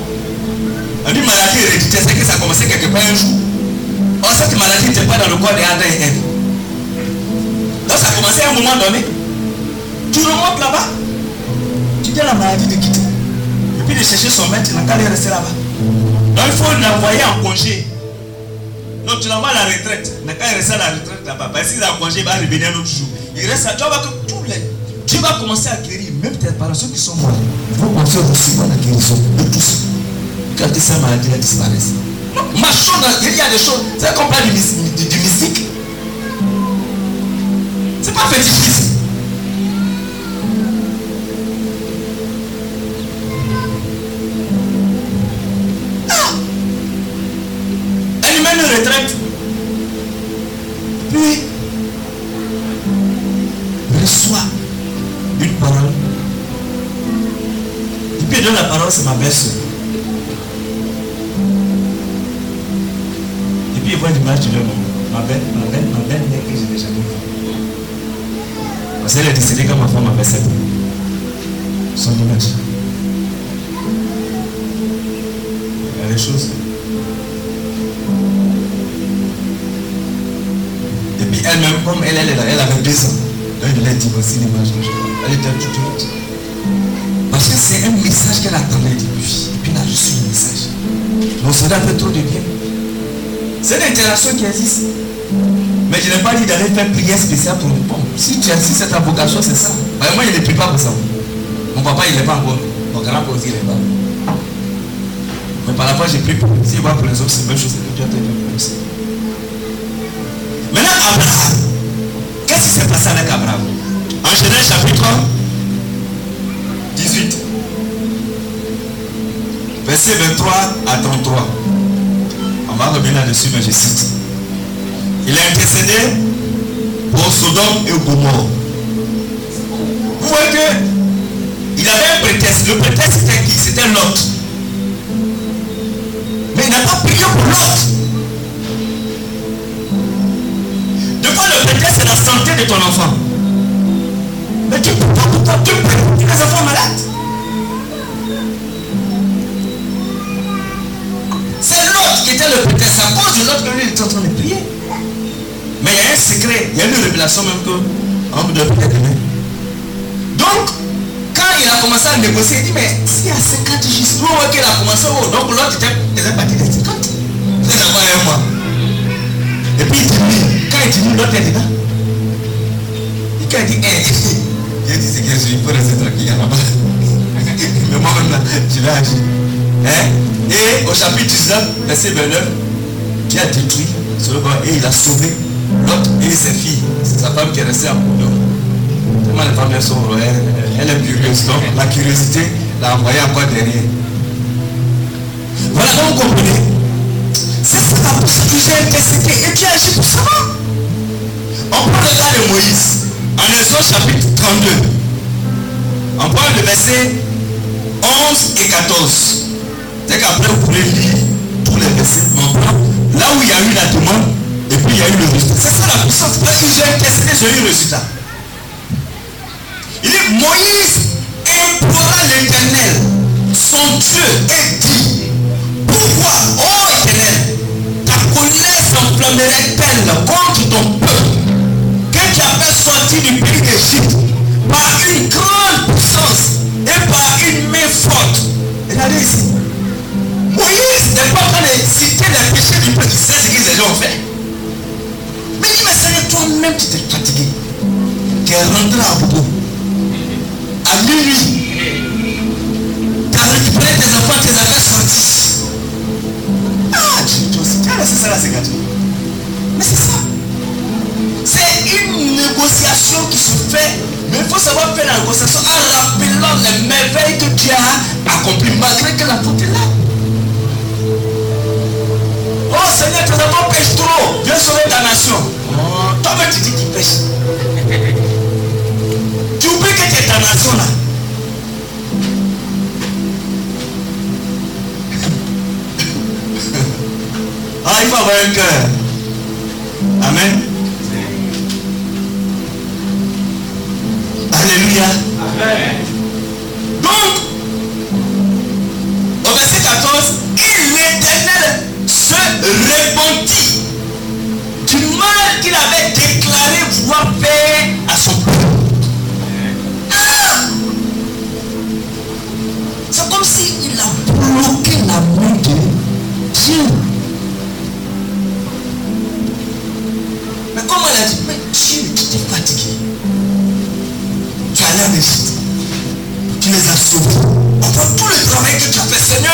On dit maladie héréditaire, c'est que ça a commencé quelque part un jour. Or, cette maladie n'était pas dans le corps des Adam et Ève. Donc ça a commencé à un moment donné. Tu remontes là-bas, tu dis à la maladie de quitter. Et puis de chercher son maître, il n'a qu'à rester là-bas. Donc il faut l'envoyer en congé. Donc tu l'envoies à la retraite. Il n'a qu'à rester à la retraite là-bas. Parce qu'il est en congé, il va revenir un autre jour. Il reste à. Tu vas que tous les. Dieu va commencer à guérir, même tes parents, qui sont morts. Il faut commencer à recevoir la guérison de tous. Quand ces maladies disparaissent. Marchons dans. Il y a des choses. C'est comme du, du, du mystique. C'est pas fétichisme. Pour bon. Si tu as si c'est ta vocation, c'est ça. Ben, moi, je ne prie pas pour ça. Mon papa, il n'est pas encore. Mon grand-père aussi, il n'est pas. Mais par la fois, j'ai pris pour S'il va pour les autres, c'est la même chose que tu as fait pour aussi. Maintenant, Abraham. Qu'est-ce qui s'est passé avec Abraham? En Genèse chapitre 18. Verset 23 à 33. On va revenir là-dessus, mais je cite. Il a intercédé pour Sodome et Gomorre. Vous voyez que il avait un prétexte. Le prétexte c'était qui? C'était Lot. Mais il n'a pas prié pour Lot. De quoi le prétexte c'est la santé de ton enfant? Mais tu peux pas pour toi, tu peux pour tes enfants malades. C'est l'autre qui était le prétexte. À cause de l'autre que lui il était en train de prier. Il y a un secret, il y a une révélation même que on peut être Donc, quand il a commencé à négocier, il dit, mais s'il y a 50 jours, vous voyez qu'il a commencé, oh, donc l'autre était, parti de 50. C'est d'abord un mois. Et puis il dit, quand il dit, l'autre est dedans. Et quand il dit, eh, Dieu dit, c'est que je peux rester tranquille là-bas. Mais moi-même je vais agir. Hein? Et au chapitre 19, verset 29, Dieu a détruit ce et il a sauvé l'autre et ses filles. C'est sa femme qui est restée à bout Comment les femmes sont elle, elle est curieuse. Donc la curiosité l'a envoyé encore derrière. Voilà, vous comprenez. C'est pour ça que j'ai intercédé et tu agis pour ça. On prend le cas de Moïse. En Exode chapitre 32. On prend le verset 11 et 14. C'est qu'après vous pouvez lire tous les versets. Là où il y a eu la demande puis il y a eu le résultat. C'est ça la puissance. Parce que j'ai intercédé, j'ai eu le résultat. Il dit Moïse implora l'éternel, son Dieu, et dit Pourquoi, ô éternel, ta colère s'enflammerait-elle contre ton peuple? Que tu as fait sortir du pays d'Égypte par une grande puissance et par une main forte Regardez ici. Moïse n'est pas en train de citer les péchés du peuple, il sait ce qu'ils ont fait. Mais Seigneur, toi-même tu t'es fatigué. Tu es rentré à bout. À minuit. Tu as récupéré tes enfants, tu les as fait sortir. Ah, tu, tu as laissé ça là, c'est. Mais c'est ça. C'est une négociation qui se fait. Mais il faut savoir faire la négociation en rappelant les merveilles que Dieu a accomplies malgré que la faute est là. Enfants pêchent trop. Viens sauver ta nation. Oh, toi-même tu dis qu'ils pêchent. Tu oublies que tu es ta nation là. ah, il faut avoir un cœur. Amen. Alléluia. Amen. Donc, se répandit du mal qu'il avait déclaré vouloir faire à son peuple. Ah! C'est comme s'il a bloqué la main de Dieu. Mais comment il a dit Mais Dieu, tu t'es fatigué. Tu allé en Égypte. Tu les as sauvés. Voit tout le travail que tu as fait, Seigneur.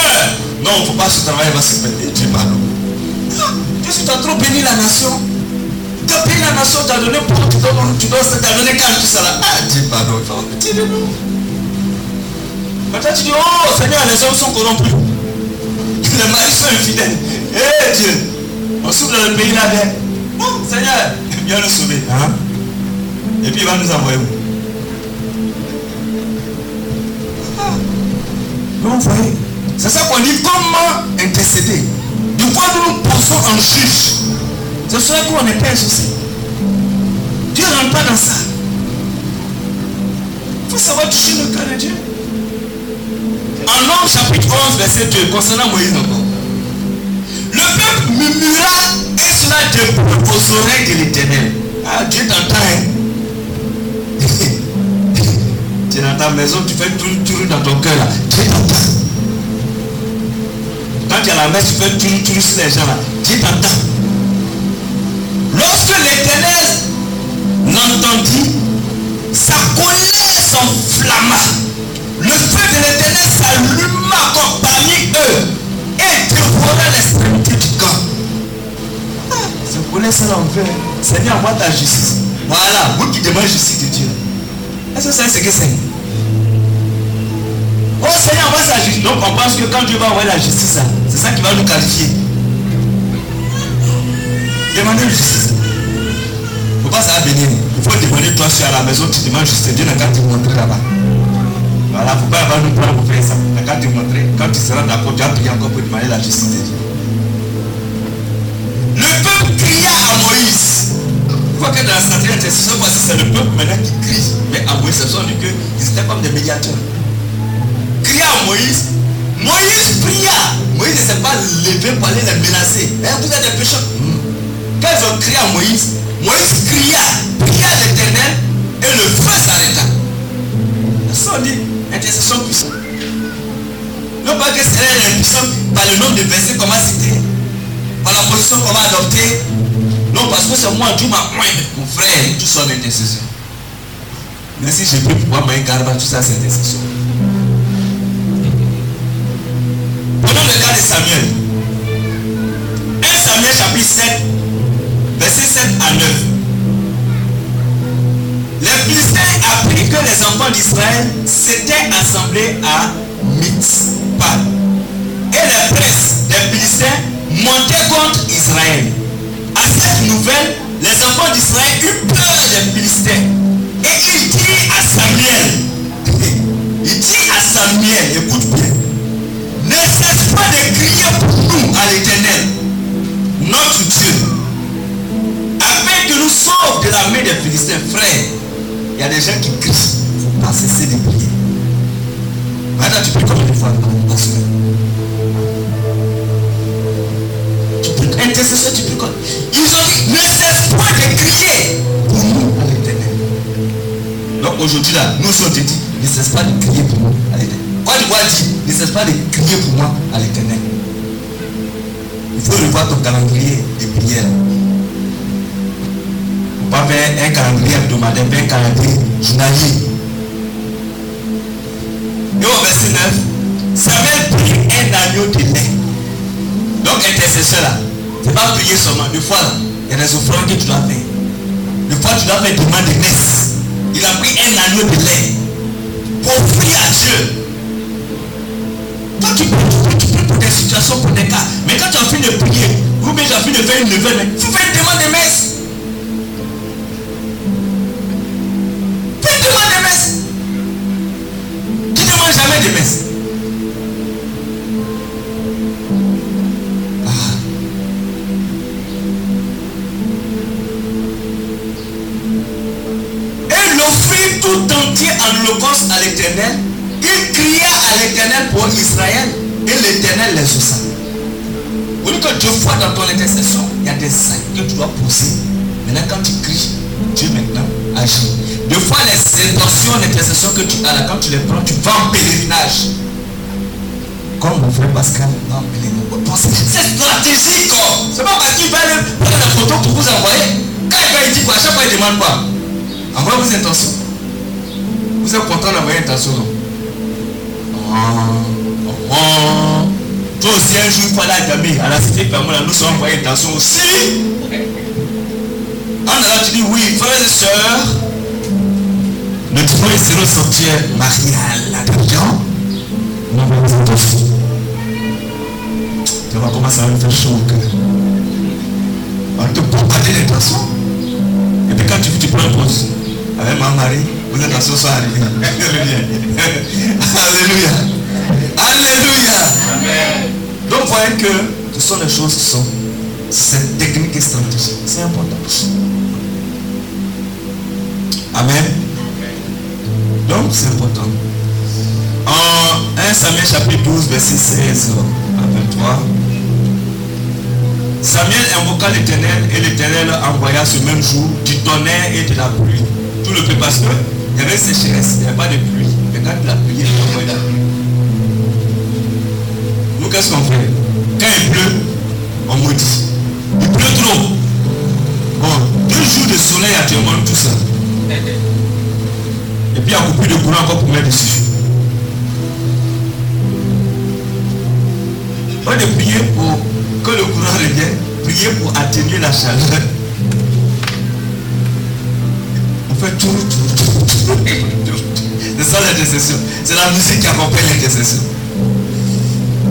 Non, il ne faut pas ce travail va se faire. Dieu. Tu as trop béni la nation Tu as béni la nation, tu as donné pour tu dois, tu dois, donné calme, tout ça là. Ah, Dieu pardon, de nous. Maintenant tu dis, oh Seigneur, les hommes sont corrompus. Les maris sont infidèles. Eh Dieu, on souffre dans le pays là Oh Seigneur, viens nous sauver. Hein? Et puis il va nous envoyer où? Ah. Vous voyez, c'est ça qu'on dit comment intercéder? Du coup, nous nous posons en juge. C'est cela qu'on est pêche aussi. Dieu ne rentre pas dans ça. Il faut savoir toucher le cœur de Dieu. En Homme chapitre 11, verset 2, concernant Moïse encore. Le peuple murmura et cela de aux oreilles de l'éternel. Ah, Dieu t'entend. Hein? tu es dans ta maison, tu fais tout, dans ton cœur là. Dieu. Quand tu es à la tu fais les gens là. Dieu t'entend. Lorsque l'Éternel l'entendit, sa colère s'enflamma. Le feu de l'Éternel s'alluma comme parmi eux et dévora l'extrémité du camp. Ah, sa colère ça l'enfer. Seigneur, moi ta justice. Voilà, vous qui demandez justice de Dieu. Est-ce que c'est ce que c'est? Oh Seigneur, envoie sa justice. Donc on pense que quand Dieu va envoyer la justice, c'est ça qui va nous qualifier. Demandez justice. Pas ça venir. Il faut demander toi sur à la maison, tu demandes justice. Dieu n'a qu'à te montrer là-bas. Voilà, faut pas avoir nous prendre pour faire ça. N'a qu'à te montrer. Quand tu seras d'accord, tu vas prier encore pour demander la justice de Dieu. Le peuple cria à Moïse. Il faut que dans la stratégie c'est le peuple maintenant qui crie. Mais à Moïse, ce sont dit qu'ils étaient comme des médiateurs. Cria à Moïse. Moïse pria. Moïse ne s'est pas levé pour aller les menacer. Eh, vous êtes des pécheurs. Quand ils ont crié à Moïse, Moïse cria, pria l'éternel et le feu s'arrêta. Ça on intercession puissante. Non pas que c'est l'impuissant par le nombre de versets qu'on va citer, par la position qu'on va adopter. Non, parce que c'est moi, Dieu m'a mon frère, tout son intercession. Mais si je peux pouvoir m'en garder tout ça, c'est intercession. Samuel. 1 Samuel chapitre 7, verset 7 à 9. Les Philistins apprirent que les enfants d'Israël s'étaient assemblés à Mitzpah. Et les princes des Philistins montaient contre Israël. À cette nouvelle, les enfants d'Israël eurent peur des Philistins. Et il dit à Samuel, il dit à Samuel, écoute bien, ne cesse pas de crier pour nous à l'éternel, notre Dieu, afin que nous sauve de la main des Philistins. Frère, il y a des gens qui crient, il ne pas cesser de prier. Maintenant, tu pries combien de fois par semaine Tu pries intercession, tu pries quoi Ils ont dit, ne cesse pas de crier pour nous à l'éternel. Donc aujourd'hui là, nous sommes dit, ne cesse pas de crier pour nous à l'éternel. Quoi tu vois dit, ne cesse pas de crier pour moi à l'éternel. Il faut revoir ton calendrier de prière. Pas faire un calendrier hebdomadaire, mais un calendrier journalier. Et au verset 9, Samuel prit un agneau de lait. Donc intercesseur là, c'est pas prier seulement. Des fois il y a des offrandes que tu dois faire. Des fois tu dois faire demande de messe. Il a pris un agneau de lait pour prier à Dieu. Toi tu pour des situations, pour des cas. Mais quand tu as fini de prier, ou bien tu as fini de faire une levée, il faut faire une demande de messe. Quand tu les prends, tu vas en pèlerinage. Comme mon frère Pascal pèlerinage. C'est stratégique. oh. C'est pas parce qu'il va prendre la photo pour vous envoyer. Quand il va, il dit quoi? Chaque fois, il demande quoi? Envoyez vos intentions. Vous êtes content d'envoyer intention, non? Oh, oh, oh. Toi aussi, un jour, il faut aller à la cité Pamela, nous sommes envoyés intention aussi. En allant, tu dis oui, frères et sœurs, notre frère est le sortir marié à. Nous filles. Tu vois comment ça va me faire chaud au cœur. On te bombarder d'intention. Et puis quand tu, tu prends une pause avec ma mari, vous êtes en ce soir. Alléluia. Alléluia. Alléluia. Amen. Donc voyez que ce sont des choses qui sont cette technique et stratégie. C'est important. Amen. Donc c'est important. En 1 Samuel chapitre 12, verset 16 à 23. Samuel invoqua l'éternel et l'éternel envoya ce même jour du tonnerre et de la pluie. Tout le peuple parce que il y avait sécheresse, il n'y avait pas de pluie. Mais quand la pluie, il envoie la pluie. Nous, qu'est-ce qu'on fait? Quand il pleut, on maudit. Il pleut trop. Bon, combien de séjours Pas de prier pour que le courant revienne, prier pour atténuer la chaleur. On fait tout, tout, tout, tout. C'est ça l'intercession. C'est la musique qui accompagne l'intercession.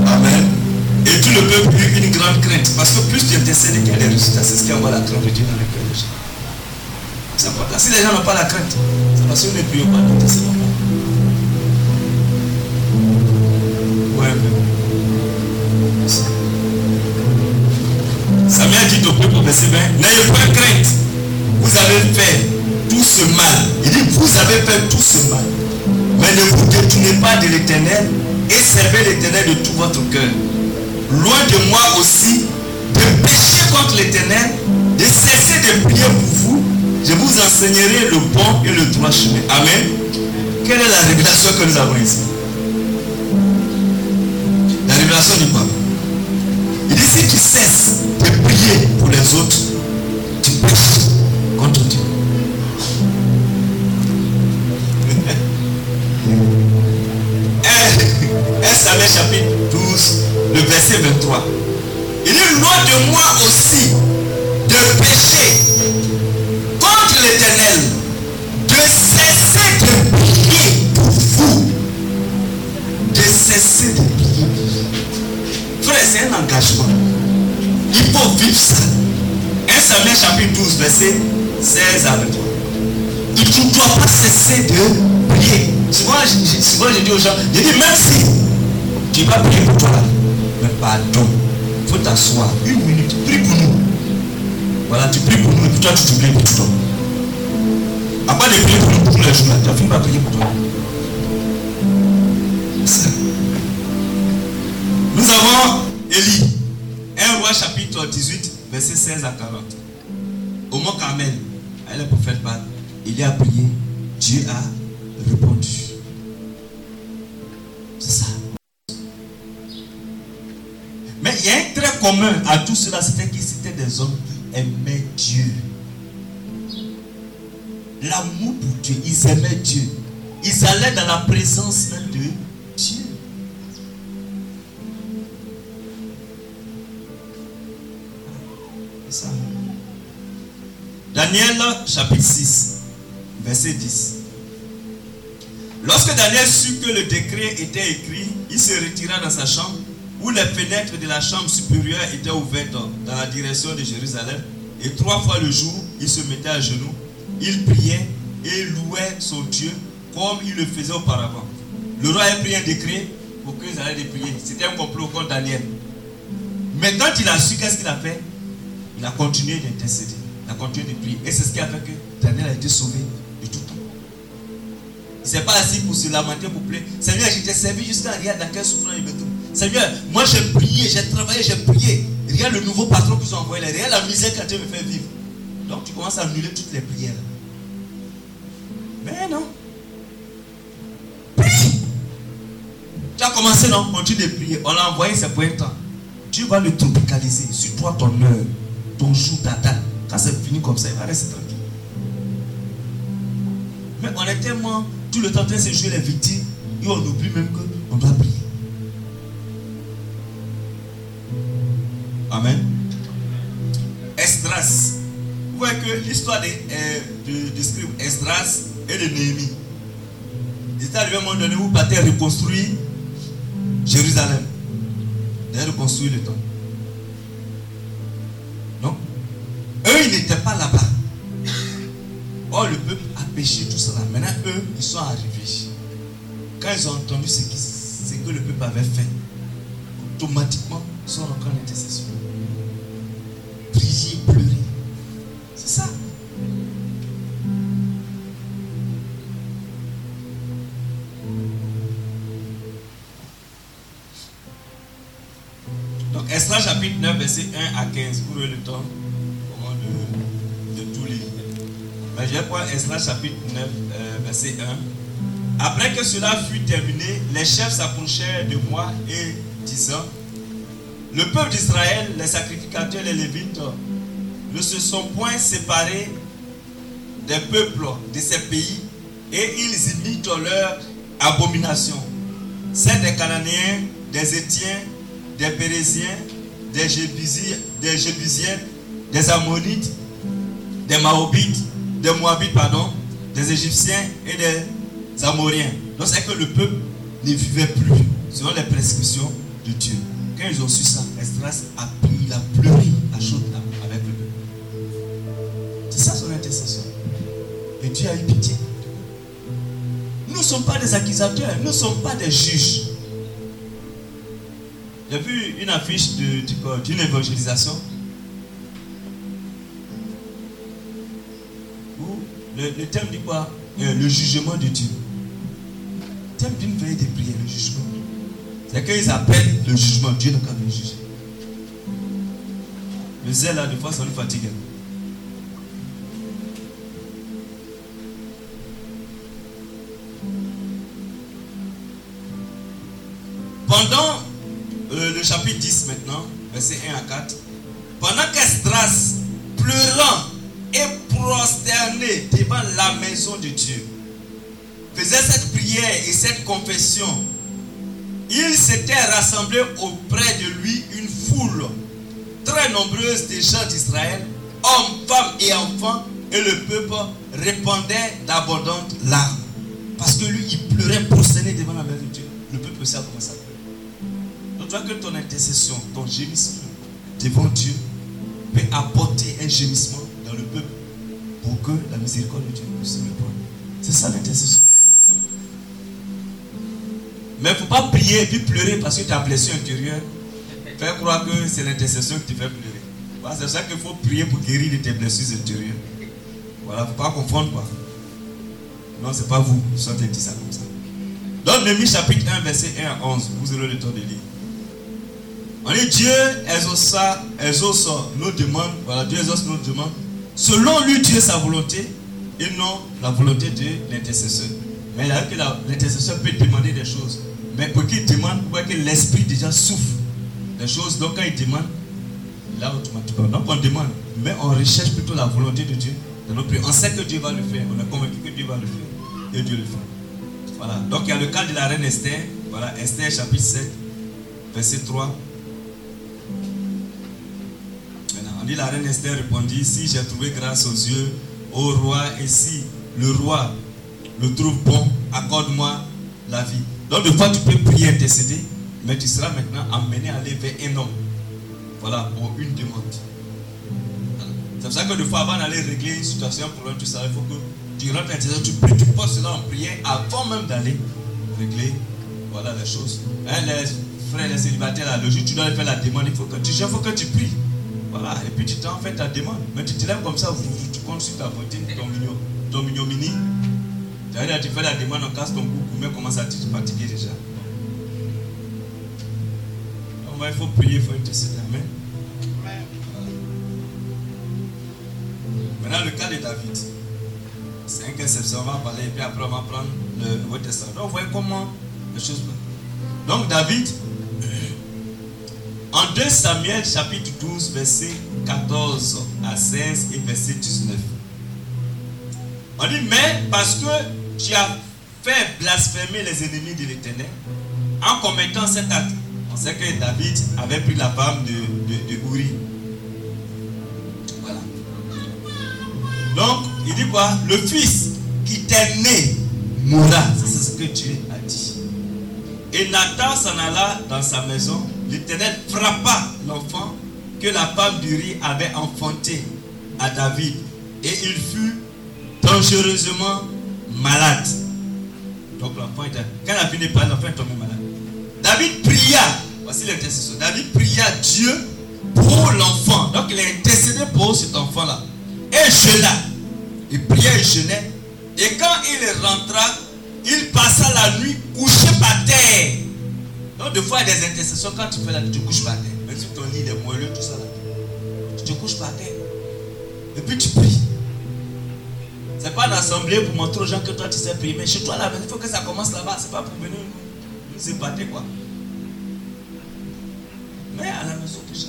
Amen. Et tout le peuple eut une grande crainte. Parce que plus tu intercèdes qu'il y a des résultats, c'est ce qui envoie la crainte de Dieu dans les cœurs des gens. C'est important. Si les gens n'ont pas la crainte, parce que nous ne prions pas, nous n'intercédons pas. Ouais, mais... Samuel dit au peuple, verset 20, n'ayez pas crainte. Vous avez fait tout ce mal. Il dit, vous avez fait tout ce mal. Mais ne vous détournez pas de l'éternel et servez l'éternel de tout votre cœur. Loin de moi aussi de pécher contre l'éternel, de cesser de prier pour vous. Je vous enseignerai le bon et le droit chemin. Amen. Quelle est la révélation que nous avons ici? La révélation du quoi? Il dit si tu cesses de prier pour les autres, tu pêches contre Dieu. 1 Samuel chapitre 12, le verset 23. Il dit loin de moi aussi c'est un engagement. Il faut vivre ça. 1 Samuel chapitre 12, verset 16 à 23. Et tu ne dois pas cesser de prier. Souvent, je, souvent, je dis aux gens, je dis si tu vas prier pour toi, mais pardon, il faut t'asseoir une minute, prie pour nous. Voilà, tu pries pour nous et puis toi tu t'oublies pour toi. Après de prier pour nous pour les jours, tu as fini par prier pour toi. Nous avons Élie, 1 roi chapitre 18, verset 16 à 40. Au mont Carmel, est prophète Baal. Il a prié, Dieu a répondu. C'est ça. Mais il y a un trait commun à tout cela, c'était qu'ils étaient des hommes qui aimaient Dieu. L'amour pour Dieu, ils aimaient Dieu. Ils allaient dans la présence même de Dieu. Daniel chapitre 6, verset 10. Lorsque Daniel sut que le décret était écrit, il se retira dans sa chambre où les fenêtres de la chambre supérieure étaient ouvertes dans la direction de Jérusalem. Et trois fois le jour, il se mettait à genoux, il priait et louait son Dieu comme il le faisait auparavant. Le roi a pris un décret pour qu'ils allaient prier. C'était un complot contre Daniel. Mais quand il a su, qu'est-ce qu'il a fait Il a continué d'intercéder. A continué de prier. Et c'est ce qui a fait que Daniel a été sauvé de tout temps. Il s'est pas assis pour se lamenter, pour pleurer. Seigneur, je servi jusqu'à rien dans quel souffrance il me trouve. Seigneur, moi j'ai prié, j'ai travaillé, j'ai prié. Regarde le nouveau patron qu'ils ont envoyé là. Regarde la misère que Dieu me fait vivre. Donc tu commences à annuler toutes les prières. Mais non. Prie. Tu as commencé, non Continue de prier. On l'a envoyé, c'est pour un temps. Dieu va le tropicaliser sur toi, ton heure, ton jour, ta date. C'est fini comme ça, il va rester tranquille. Mais on est tellement tout le temps en train de se jouer les victimes et on oublie même qu'on doit prier. Amen. Esdras. Vous voyez que l'histoire de, euh, de, de et de Néhémie. Il est arrivé à un moment donné où Pater reconstruit Jérusalem. Il a reconstruit le temple. Tout cela. Maintenant, eux, ils sont arrivés. Quand ils ont entendu ce, qui, ce que le peuple avait fait, automatiquement, ils sont rentrés en intercession. Prier, pleurer. C'est ça. Donc, Esdras chapitre 9, verset 1 à 15. Vous avez le temps je Esdras chapitre 9, euh, verset 1. Après que cela fut terminé, les chefs s'approchèrent de moi et disant Le peuple d'Israël, les sacrificateurs, les lévites, ne se sont point séparés des peuples de ces pays et ils imitent leurs abomination. C'est des Cananéens, des Étiens, des Pérésiens, des Jébusiens, des, des Ammonites, des Mahobites, des Moabites, pardon, des Égyptiens et des Amoriens. Donc c'est que le peuple ne vivait plus selon les prescriptions de Dieu. Quand ils ont su ça, Esdras a pris, il a pleuré à chaude avec le peuple. C'est ça son intercession. Et Dieu a eu pitié. Nous ne sommes pas des accusateurs, nous ne sommes pas des juges. J'ai vu une affiche d'une évangélisation le, thème dit quoi? Euh, Le jugement de Dieu. Le thème d'une veille de prière, le jugement. C'est qu'ils appellent le jugement. Dieu n'a qu'à le juger. Le zèle, là, des fois, ça nous fatigue. Pendant euh, le chapitre 10 maintenant, verset 1 à 4, pendant pleurant et devant la maison de Dieu, faisait cette prière et cette confession, il s'était rassemblé auprès de lui une foule très nombreuse des gens d'Israël, hommes, femmes et enfants, et le peuple répondait d'abondantes larmes. Parce que lui, il pleurait prosterné devant la maison de Dieu. Le peuple sait comment ça donc, toi que ton intercession, ton gémissement devant Dieu peut apporter un gémissement dans le peuple pour que la miséricorde de Dieu puisse répondre. C'est ça l'intercession. Mais il ne faut pas prier et puis pleurer parce que tu as blessure intérieure. Faire croire que c'est l'intercession qui te fait pleurer. C'est ça qu'il faut prier pour guérir de tes blessures intérieures. Voilà, il ne faut pas confondre quoi. Non, ce n'est pas vous. qui sortez dit ça comme ça. Dans Némi chapitre 1, verset 1 à 11, vous aurez le temps de lire. On dit Dieu exauça, exauce nos demandes. Voilà, Dieu exauce nos demandes. Selon lui, Dieu sa volonté et non la volonté de l'intercesseur. Mais que l'intercesseur peut demander des choses. Mais pour qu'il demande, pour que l'esprit déjà souffre des choses. Donc quand il demande, là automatiquement. Donc on demande. Mais on recherche plutôt la volonté de Dieu. On sait que Dieu va le faire. On est convaincu que Dieu va le faire. Et Dieu le fait. Voilà. Donc il y a le cas de la reine Esther. Voilà, Esther chapitre 7, verset 3. La reine Esther répondit, si j'ai trouvé grâce aux yeux au roi, et si le roi le trouve bon, accorde-moi la vie. Donc, de fois, tu peux prier, intercéder, mais tu seras maintenant amené à aller vers un homme. Voilà, pour une demande. C'est pour ça que de fois, avant d'aller régler une situation, un problème, tu sais, il faut que tu rentres à tu pries, tu poses cela en prière avant même d'aller régler voilà les choses. Hein, les frères, les célibataires, la logique, tu dois faire la demande, il faut que tu, il faut que tu pries. Voilà, et puis tu t'en fais ta demande. Mais tu te lèves comme ça, tu comptes sur ta beauté, ton mini. Tu fais la demande, on casse ton cou, mais commence à te fatiguer déjà. Donc, il faut prier, il faut intercéder. Amen. Maintenant, le cas de David. C'est un exception, on va parler, et puis après, on va prendre le Nouveau Testament. Donc, vous voyez comment les choses. Donc, David, 2 Samuel chapitre 12, verset 14 à 16 et verset 19. On dit, mais parce que tu as fait blasphémer les ennemis de l'Éternel en commettant cet acte. On sait que David avait pris la femme de, de. Voilà. Donc, il dit quoi? Le fils qui t'est né mourra. C'est ce que Dieu a dit. Et Nathan s'en alla dans sa maison l'Éternel frappa l'enfant que la femme d'Uri avait enfanté à David et il fut dangereusement malade. Donc l'enfant était. Quand la vie n'est pas, l'enfant est tombé malade. David pria. Voici l'intercession. David pria Dieu pour l'enfant. Donc il a intercédé pour cet enfant-là. Et jeûna. Il priait et jeûnait. Et quand il rentra, il passa la nuit couché par terre. Donc, des fois, il y a des intercessions. Quand tu fais là, tu te couches par terre. Même si ton lit est moelleux, tout ça là. Tu te couches par terre. Et puis tu pries. Ce n'est pas l'assemblée pour montrer aux gens que toi tu sais prier. Mais chez toi là, il faut que ça commence là-bas. Ce n'est pas pour venir nous épater quoi. Mais à la maison déjà.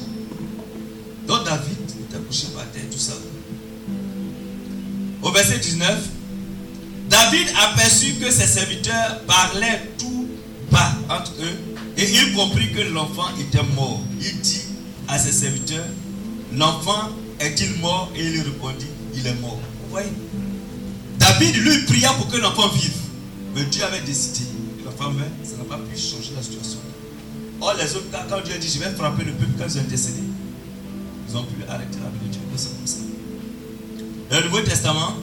Donc David était couché par terre, tout ça. Au verset 19, David David aperçut que ses serviteurs parlaient tout bas entre eux et il comprit que l'enfant était mort. Il dit à ses serviteurs, l'enfant est-il mort? Et il répondit, il est mort. Vous voyez? David lui pria pour que l'enfant vive. Mais Dieu avait décidé que l'enfant meurt, ça n'a pas pu changer la situation. Or, les autres cas, quand Dieu a dit, je vais frapper le peuple quand ils ont décédé, ils ont pu arrêter la vie de Dieu. C'est comme ça. Le Nouveau Testament,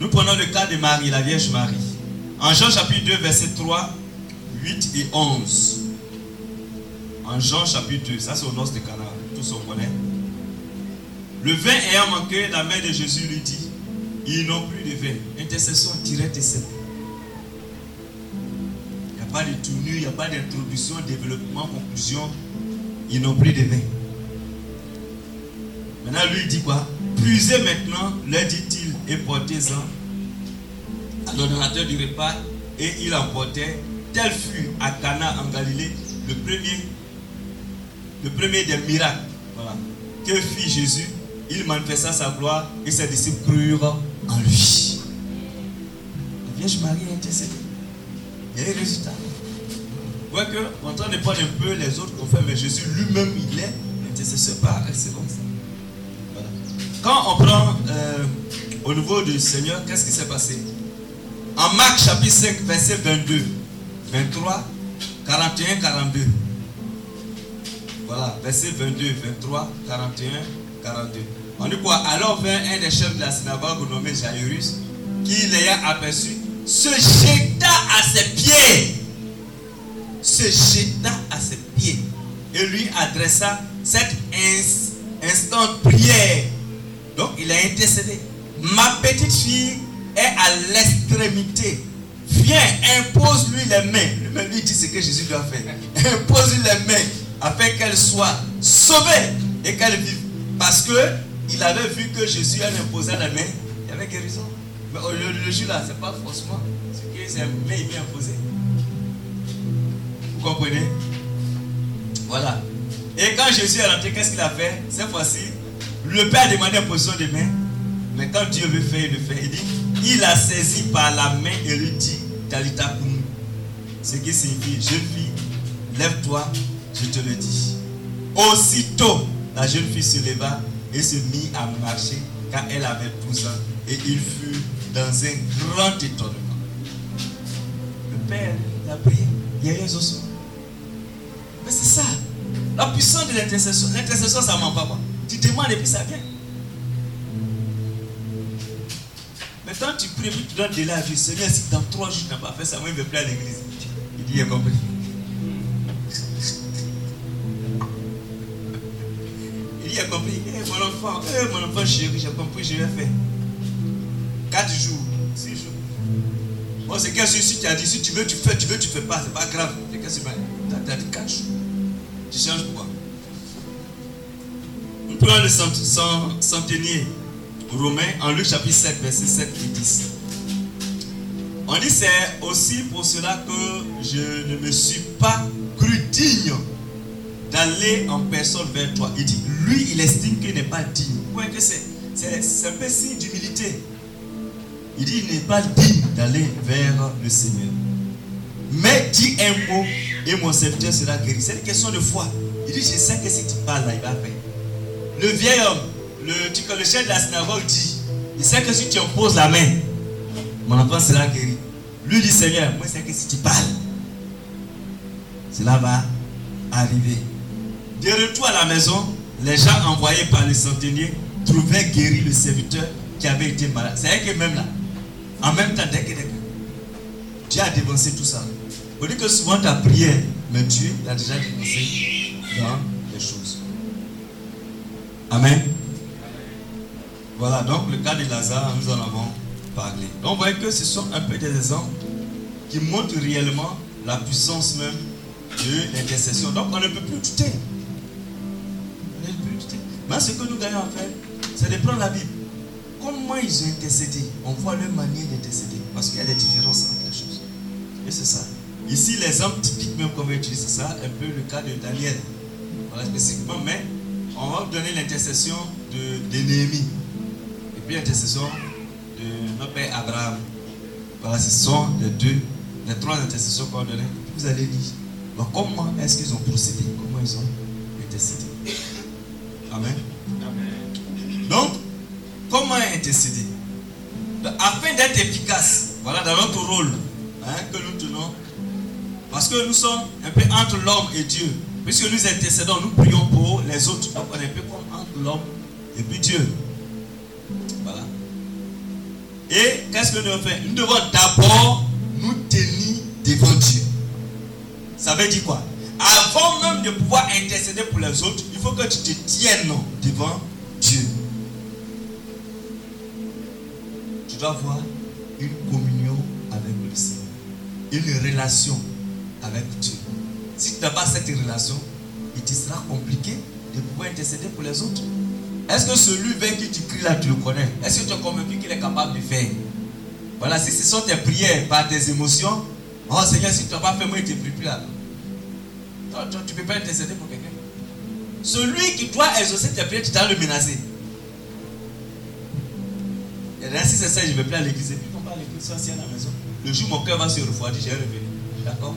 nous prenons le cas de Marie, la Vierge Marie. En Jean chapitre 2, verset 3, 8 et 11. En Jean chapitre 2, ça c'est au nord de Cana, tous on connaît. Le vin ayant manqué, la mère de Jésus lui dit, ils n'ont plus de vin. Intercession directe et simple. Il n'y a pas de tournure, il n'y a pas d'introduction, développement, conclusion. Ils n'ont plus de vin. Maintenant, lui dit quoi? Puisez maintenant, leur dit-il, et portez-en à l'ordonnateur du repas. Et il emportait. Tel fut à Cana en Galilée le premier, le premier des miracles. Voilà. Que fit Jésus? Il manifesta sa gloire et ses disciples crurent en lui. La Vierge Marie a intercédé. Il y a eu résultat. Vous voyez que, on train de prendre un peu les autres qu'on fait, mais Jésus lui-même, il est intercesseur par comme ça. Quand on prend euh, au niveau du Seigneur, qu'est-ce qui s'est passé? En Marc chapitre 5, verset 22, 23, 41, 42. Voilà, verset 22, 23, 41, 42. On dit quoi? Alors un des chefs de la synagogue nommé Jairus, qui l'ayant aperçu, se jeta à ses pieds. Se jeta à ses pieds et lui adressa cette instante prière donc il a intercédé. Ma petite fille est à l'extrémité. Viens, impose-lui les mains. Lui-même lui dit ce que Jésus doit faire. Impose-lui les mains afin qu'elle soit sauvée et qu'elle vive. Parce que il avait vu que Jésus a imposé la main, il y avait guérison. Mais le, le jour là, ce n'est pas forcément ce que c'est main il vient imposer. Vous comprenez? Voilà. Et quand Jésus est rentré, qu'est-ce qu'il a fait? Cette fois-ci, le Père a demandé une position de main. Mais quand Dieu veut faire, il le fait. Il dit, il a saisi par la main et lui dit, Talita nous. Ce qui signifie, jeune fille, lève-toi, je te le dis. Aussitôt, la jeune fille se leva et se mit à marcher car elle avait 12 ans. Et il fut dans un grand étonnement. Le Père a prié, il y a eu un Mais c'est ça. La puissance de l'intercession. L'intercession, ça ne ment pas. Tu demandes et puis ça vient. Maintenant, tu pries, tu donnes de la vie. Seigneur, si dans trois jours tu n'as pas fait ça, moi, il veut plus à l'église. Il dit, il compris. Compris. Eh, mon enfant, eh, mon enfant chéri, j'ai compris, je vais faire. Quatre jours, six jours. Bon, c'est qu'un si tu as dit, si tu veux, tu fais, tu veux, tu fais pas, c'est pas grave. C'est Tu quatre jours. Tu changes pourquoi Prenons le centenier romain en Luc chapitre 7, verset 7 et 10. On dit c'est aussi pour cela que je ne me suis pas cru digne d'aller en personne vers toi. Il dit, lui, il estime qu'il n'est pas digne. Que c'est, un peu signe d'humilité. Il dit, il n'est pas digne d'aller vers le Seigneur. Mais dis un mot et mon serviteur sera guéri. C'est une question de foi. Il dit, je sais que si tu parles là, il va faire. Le vieil homme, le, le chef de la synagogue dit, il sait que si tu imposes la main, mon enfant sera guéri. Lui dit, Seigneur, moi je sais que si tu parles, cela va arriver. De retour à la maison, les gens envoyés par le centenier trouvaient guéri le serviteur qui avait été malade. C'est vrai que même là, en même temps, dès que, Dieu a dévancé tout ça. On dit que souvent ta prière, mais Dieu l'a déjà dévancé dans les choses. Amen. Voilà, donc le cas de Lazare, nous en avons parlé. Donc, vous voyez que ce sont un peu des exemples qui montrent réellement la puissance même de l'intercession. Donc, on ne peut plus douter. Mais ce que nous gagnons à faire, c'est de prendre la Bible. Comment ils ont intercédé? On voit leur manière d'intercéder. Parce qu'il y a des différences entre les choses. Et c'est ça. Ici, l'exemple typique même qu'on va utiliser, c'est ça, un peu le cas de Daniel. Voilà, spécifiquement, mais on va donner l'intercession de, Néhémie. Et puis l'intercession de notre père Abraham. Voilà, ce sont les deux, les trois intercessions qu'on donné. Vous allez lire. Donc, comment est-ce qu'ils ont procédé? Comment ils ont intercédé? Amen. Donc, comment intercéder Afin d'être efficace, voilà dans notre rôle hein, que nous tenons, parce que nous sommes un peu entre l'homme et Dieu. Puisque nous intercédons, nous prions pour les autres. Donc on est un peu comme entre l'homme et puis Dieu. Voilà. Et qu'est-ce que nous devons faire? Nous devons d'abord nous tenir devant Dieu. Ça veut dire quoi? Avant même de pouvoir intercéder pour les autres, il faut que tu te tiennes devant Dieu. Tu dois avoir une communion avec le Seigneur. Une relation avec Dieu. Si tu n'as pas cette relation, il te sera compliqué de pouvoir intercéder pour les autres. Est-ce que celui vers qui tu cries là, tu le connais? Est-ce que tu es convaincu qu'il est capable de faire? Voilà, si ce sont tes prières par tes émotions, oh Seigneur, si tu n'as pas fait, moi, il ne te prie plus là. Tu ne peux pas intercéder pour quelqu'un. Celui qui doit exaucer tes prières, tu dois le menacer. Et là, si c'est ça, je vais plus à l'église. Puis, on va à l'église, à la maison. Le jour où mon cœur va se refroidir, je vais revenir. D'accord?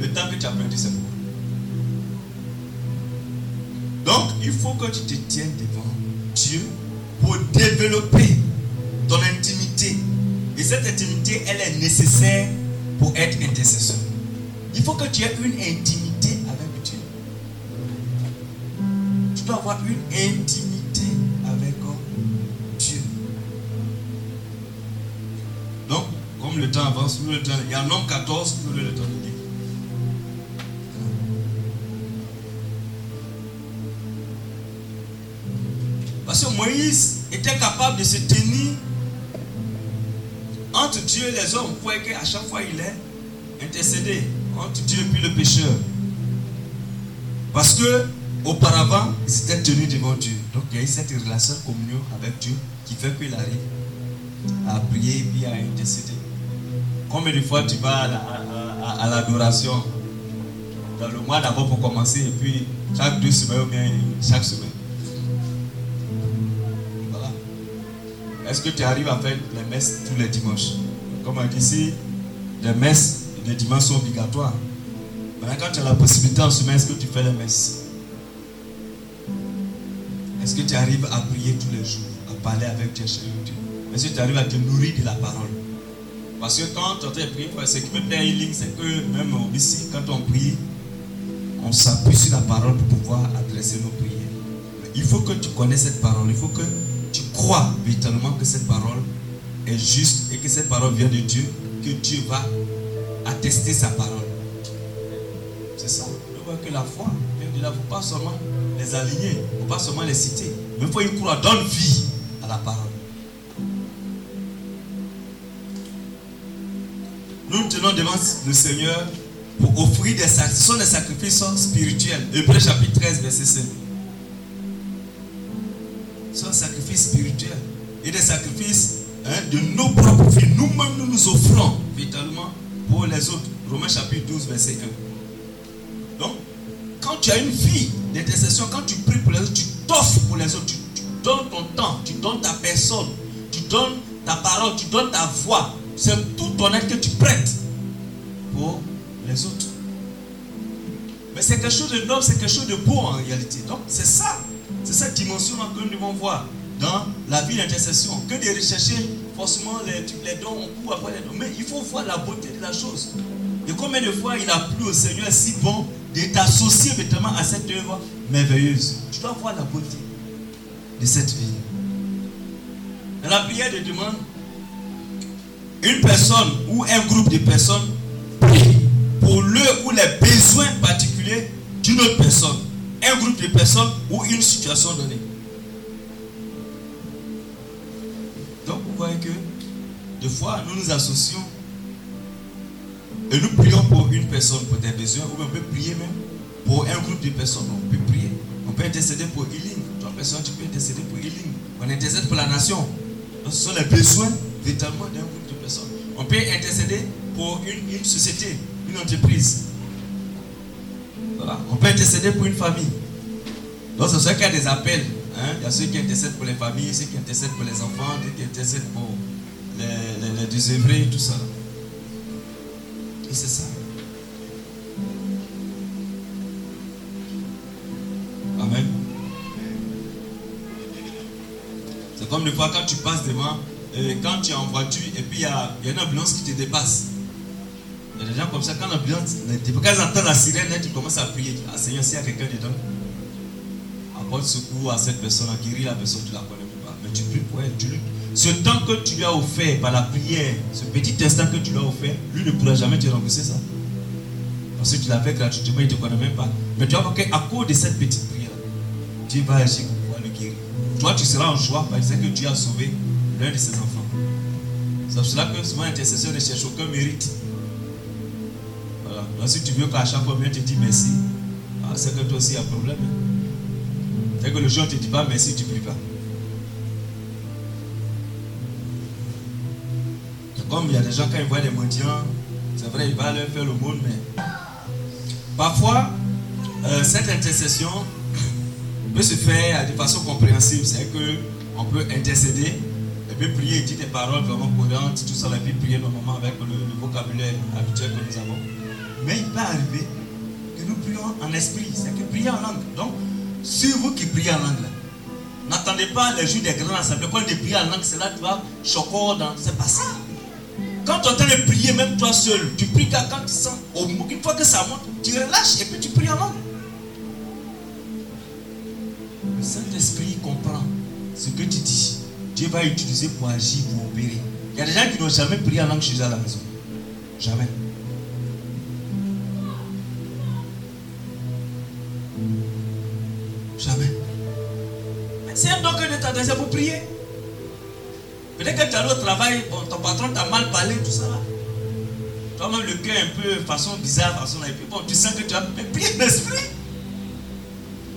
Le temps que tu as perdu, c'est beaucoup. Donc, il faut que tu te tiennes devant Dieu pour développer ton intimité. Et cette intimité, elle est nécessaire pour être intercesseur. Il faut que tu aies une intimité avec Dieu. Tu dois avoir une intimité avec Dieu. Donc, comme le temps avance, le temps, il y a un homme 14, nous le temps de. Parce que Moïse était capable de se tenir entre Dieu et les hommes. Vous voyez qu'à chaque fois il est intercédé entre Dieu puis le pécheur. Parce que auparavant, il s'était tenu devant Dieu. Donc il y a eu cette relation communion avec Dieu qui fait qu'il arrive à prier et puis à intercéder. Combien de fois tu vas à l'adoration? Dans le mois d'abord pour commencer et puis chaque deux semaines ou bien chaque semaine Est-ce que tu arrives à faire les messes tous les dimanches? Comme on dit ici, les messes les dimanches sont obligatoires. Maintenant, quand tu as la possibilité en semaine, est-ce que tu fais les messes? Est-ce que tu arrives à prier tous les jours, à parler avec Dieu, Dieu? Est-ce que tu arrives à te nourrir de la parole? Parce que quand tu entends prier, ce qui me plaît ligne, c'est que même ici, quand on prie, on s'appuie sur la parole pour pouvoir adresser nos prières. il faut que tu connaisses cette parole. Il faut que tu crois véritablement que cette parole est juste et que cette parole vient de Dieu, que Dieu va attester sa parole. C'est ça. Je vois que la foi vient de là. Il ne faut pas seulement les aligner, il ne faut pas seulement les citer, mais il faut y croire, donne vie à la parole. Nous nous tenons devant le Seigneur pour offrir des sacrifices. Ce sont des sacrifices spirituels. Hébreu chapitre 13, verset 5 sont un sacrifice spirituel et des sacrifices hein, de nos propres vies. Nous-mêmes, nous nous offrons vitalement pour les autres. Romains chapitre 12, verset 1. Donc, quand tu as une vie d'intercession, quand tu pries pour les autres, tu t'offres pour les autres, tu, donnes ton temps, tu donnes ta personne, tu donnes ta parole, tu donnes ta voix. C'est tout ton être que tu prêtes pour les autres. Mais c'est quelque chose de noble, c'est quelque chose de beau en réalité. Donc, c'est ça c'est cette dimension que nous devons voir dans la vie d'intercession. Que de rechercher forcément les, les dons, on court après les dons. Mais il faut voir la beauté de la chose. Et combien de fois il a plu au Seigneur si bon de t'associer à cette œuvre merveilleuse? Tu dois voir la beauté de cette vie. Dans la prière de demande, une personne ou un groupe de personnes prie pour le ou les besoins particuliers d'une autre personne un groupe de personnes ou une situation donnée. Des fois nous nous associons et nous prions pour une personne pour des besoins ou on peut prier même pour un groupe de personnes. On peut prier. On peut intercéder pour healing. Trois personnes, tu peux intercéder pour healing. On intercède pour la nation. Donc, ce sont les besoins véritablement d'un groupe de personnes. On peut intercéder pour une, une société, une entreprise. On peut intercéder pour une famille. Donc c'est ce qu'il y a des appels Hein? Il y a ceux qui intercèdent pour les familles, ceux qui intercèdent pour les enfants, ceux qui intercèdent pour les, les, les désœuvrés, tout ça. Et c'est ça. Amen. C'est comme des fois quand tu passes devant, et quand tu es en voiture et puis il y a, y a une ambulance qui te dépasse. Il y a des gens comme ça, quand l'ambulance, quand ils entendent la sirène, tu commences à prier. Ah Seigneur, s'il y a quelqu'un dedans, apporte secours à cette personne, guéris la personne, tu la connais pas. Mais tu pries pour elle. Tu lui- ce temps que tu lui as offert par la prière, ce petit instant que tu lui as offert, lui ne pourra jamais te rembourser ça. Parce que tu l'as fait gratuitement, il ne te connaît même pas. Mais tu vas voir qu'à cause de cette petite prière, Dieu va agir pour pouvoir le guérir. Toi, tu seras en joie parce que tu as sauvé l'un de ses enfants. C'est pour cela que souvent l'intercesseur ne cherche aucun mérite. Voilà. Donc si tu veux qu'à chaque fois, te dit merci, ah, c'est que toi aussi il y a un problème. C'est que le jour ne te dit pas merci, tu ne pries pas. Comme il y a des gens, quand ils voient des mendiants, c'est vrai, il va leur faire le monde, mais parfois, euh, cette intercession peut se faire de façon compréhensible. C'est que on peut intercéder et puis prier et dire des paroles vraiment cohérentes, tout ça, et puis prier normalement avec le, vocabulaire habituel que nous avons. Mais il peut arriver que nous prions en esprit, c'est que prier en langue. Donc, si vous qui priez en langue, n'attendez pas les jours des grandes assemblées. Quand on prier en langue, c'est là tu vas choquer dans. C'est pas ça. Quand tu es en train de prier, même toi seul, tu pries quand quand tu sens, au- une fois que ça monte, tu relâches et puis tu pries en langue. Le Saint-Esprit comprend ce que tu dis. Dieu va utiliser pour agir, pour opérer. Il y a des gens qui n'ont jamais prié en langue chez eux à la maison. Jamais. Jamais. Mais C'est un don que Dieu t'a donné, c'est pour prier. Peut-être que tu allé au travail, ton patron t'a mal parlé, tout ça. Toi-même, le cœur un peu façon bizarre, façon là. Et puis bon, tu sens que tu as. Prier l'esprit.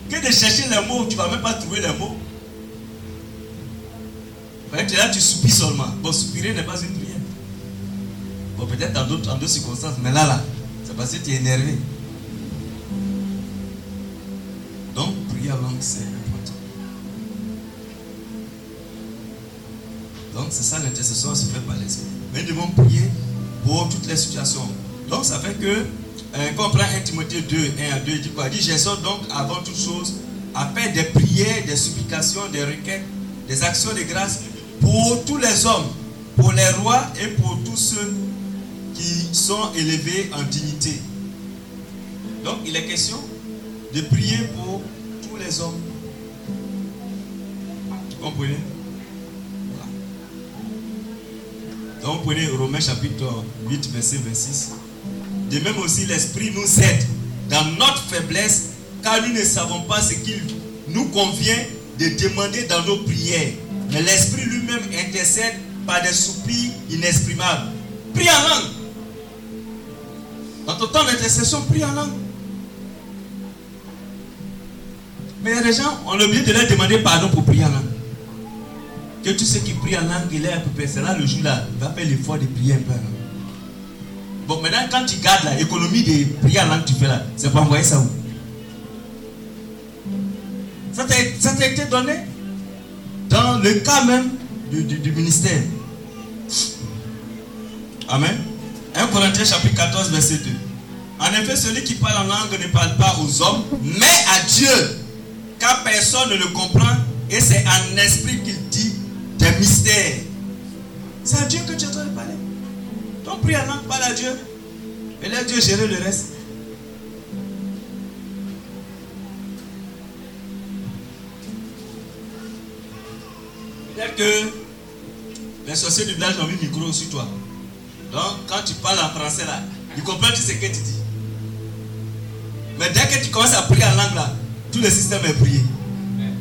Que de chercher les mots, tu ne vas même pas trouver les mots. Peut-être là, tu soupires seulement. Bon, soupirer n'est pas une prière. Bon, peut-être dans d'autres circonstances, mais là, là, c'est parce que tu es énervé. Donc, prier en langue, c'est Donc, c'est ça l'intercession se fait par l'esprit. Mais nous devons prier pour toutes les situations. Donc, ça fait que, euh, quand on prend 1 Timothée 2, 1 à 2, il dit quoi? Il dit J'exhorte donc avant toute chose à faire des prières, des supplications, des requêtes, des actions de grâce pour tous les hommes, pour les rois et pour tous ceux qui sont élevés en dignité. Donc, il est question de prier pour tous les hommes. Vous comprenez? Donc, prenez Romains chapitre 8, verset 26. De même aussi, l'Esprit nous aide dans notre faiblesse, car nous ne savons pas ce qu'il nous convient de demander dans nos prières. Mais l'Esprit lui-même intercède par des soupirs inexprimables. Prie en langue. Dans ton temps d'intercession, prie en langue. Mais il y a des gens, on a oublié de leur demander pardon pour prier en langue. Que tous ceux qui prient en langue, il est un peu près. C'est là le jour là, il va faire l'effort de prier un peu. Bon, maintenant, quand tu gardes l'économie de prier en langue tu fais là, c'est pour envoyer ça où? Ça t'a été donné? Dans le cas même du, du- du ministère. Amen. 1 Corinthiens chapitre 14, verset 2. En effet, celui qui parle en langue ne parle pas aux hommes, mais à Dieu, car personne ne le comprend, et c'est en esprit qu'il dit des mystères. C'est à Dieu que tu es en train de parler. Donc prie en langue, parle à Dieu. Et laisse Dieu gérer le reste. Peut-être que les sorciers du village ont mis le micro sur toi. Donc, quand tu parles en français là, ils comprennent ce que tu dis. Mais dès que tu commences à prier en langue là, tout le système est prié.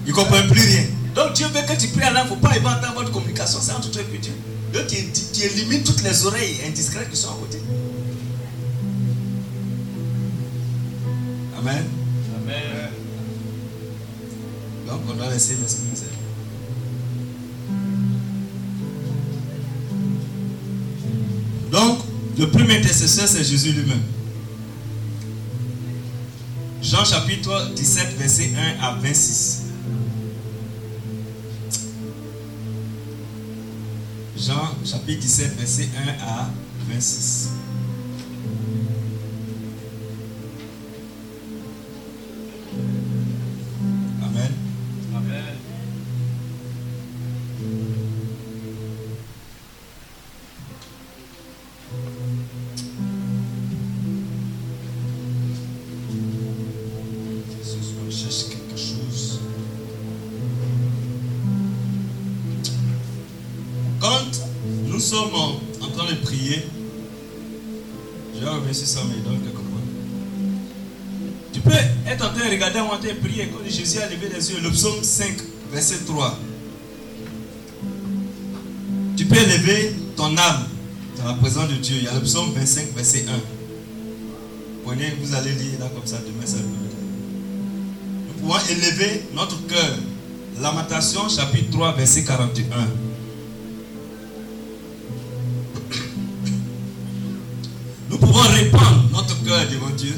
Ils ne comprennent plus rien. Donc Dieu veut que tu pries en langue, il ne faut pas inventer votre communication, c'est entre toi et Dieu. Donc tu, tu- tu élimines toutes les oreilles indiscrètes qui sont à côté. Amen. Amen. Donc on doit laisser l'esprit nous. Donc, le premier intercesseur, c'est Jésus lui-même. Jean chapitre 17, verset 1 à 26. Jean chapitre 17, verset 1 à 26. De prier quand Jésus a levé les yeux, le psaume 5, verset 3. Tu peux élever ton âme dans la présence de Dieu. Il y a le psaume 25, verset 1. Prenez, vous allez lire là comme ça, demain ça peut nous pouvons élever notre cœur. Lamentation chapitre 3 verset 41. Nous pouvons répandre notre cœur devant Dieu.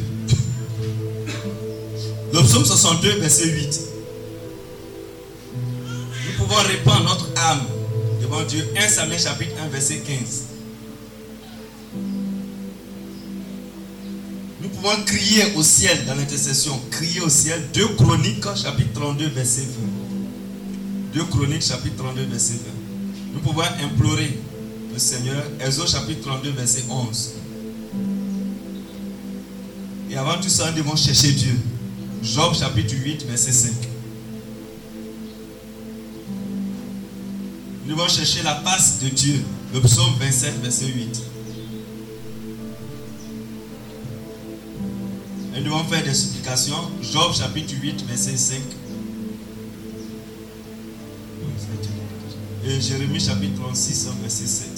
Psaume 62 verset 8. Nous pouvons répandre notre âme devant Dieu. 1 Samuel chapitre 1 verset 15. Nous pouvons crier au ciel dans l'intercession. Crier au ciel. 2 Chroniques chapitre 32 verset 20. 2 Chroniques chapitre 32 verset 20. Nous pouvons implorer le Seigneur. Exode chapitre 32 verset 11. Et avant tout ça, nous devons chercher Dieu. Job chapitre 8 verset 5. Nous devons chercher la passe de Dieu. Le psaume 27 verset 8. Et nous devons faire des supplications. Job chapitre 8, verset 5. Et Jérémie chapitre 36, verset 7.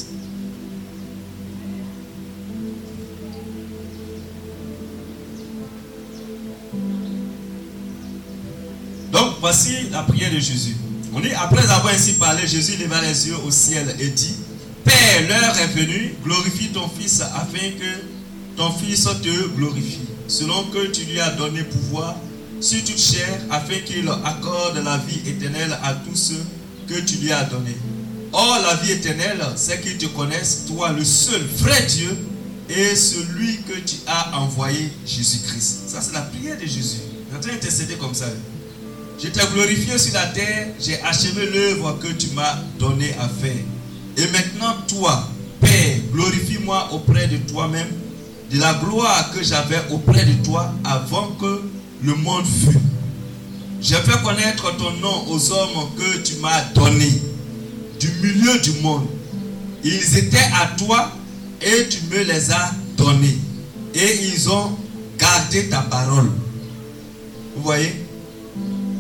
Voici la prière de Jésus. On dit, après avoir ainsi parlé, Jésus leva les yeux au ciel et dit, Père, l'heure est venue, glorifie ton Fils afin que ton Fils te glorifie, selon que tu lui as donné pouvoir sur toute chair, afin qu'il accorde la vie éternelle à tous ceux que tu lui as donnés. Or, la vie éternelle, c'est qu'ils te connaissent, toi le seul vrai Dieu, et celui que tu as envoyé, Jésus-Christ. Ça, c'est la prière de Jésus. Il est en train comme ça. Je t'ai glorifié sur la terre, j'ai achevé l'œuvre que tu m'as donné à faire. Et maintenant, toi, Père, glorifie-moi auprès de toi-même, de la gloire que j'avais auprès de toi avant que le monde fût. J'ai fait connaître ton nom aux hommes que tu m'as donnés du milieu du monde. Ils étaient à toi et tu me les as donnés. Et ils ont gardé ta parole. Vous voyez?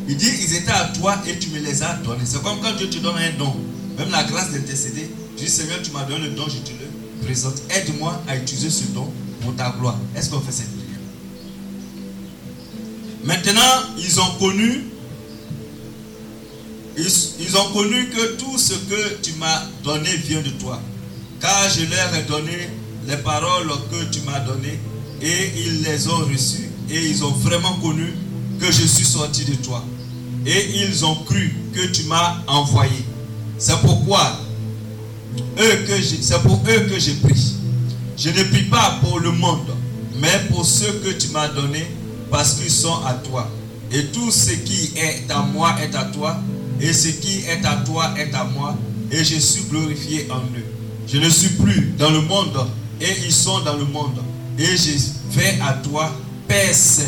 Il dit, ils étaient à toi et tu me les as donnés. C'est comme quand Dieu te donne un don. Même la grâce d'intercéder. Tu dis, Seigneur, tu m'as donné le don, je te le présente. Aide-moi à utiliser ce don pour ta gloire. Est-ce qu'on fait cette prière? Maintenant, ils ont connu ils, ils, ont connu que tout ce que tu m'as donné vient de toi. Car je leur ai donné les paroles que tu m'as données et ils les ont reçues et ils ont vraiment connu que je suis sorti de toi. Et ils ont cru que tu m'as envoyé. C'est pourquoi eux que c'est pour eux que je prie. Je ne prie pas pour le monde, mais pour ceux que tu m'as donnés parce qu'ils sont à toi. Et tout ce qui est à moi est à toi et ce qui est à toi est à moi, et je suis glorifié en eux. Je ne suis plus dans le monde, et ils sont dans le monde. Et je vais à toi, Père Saint,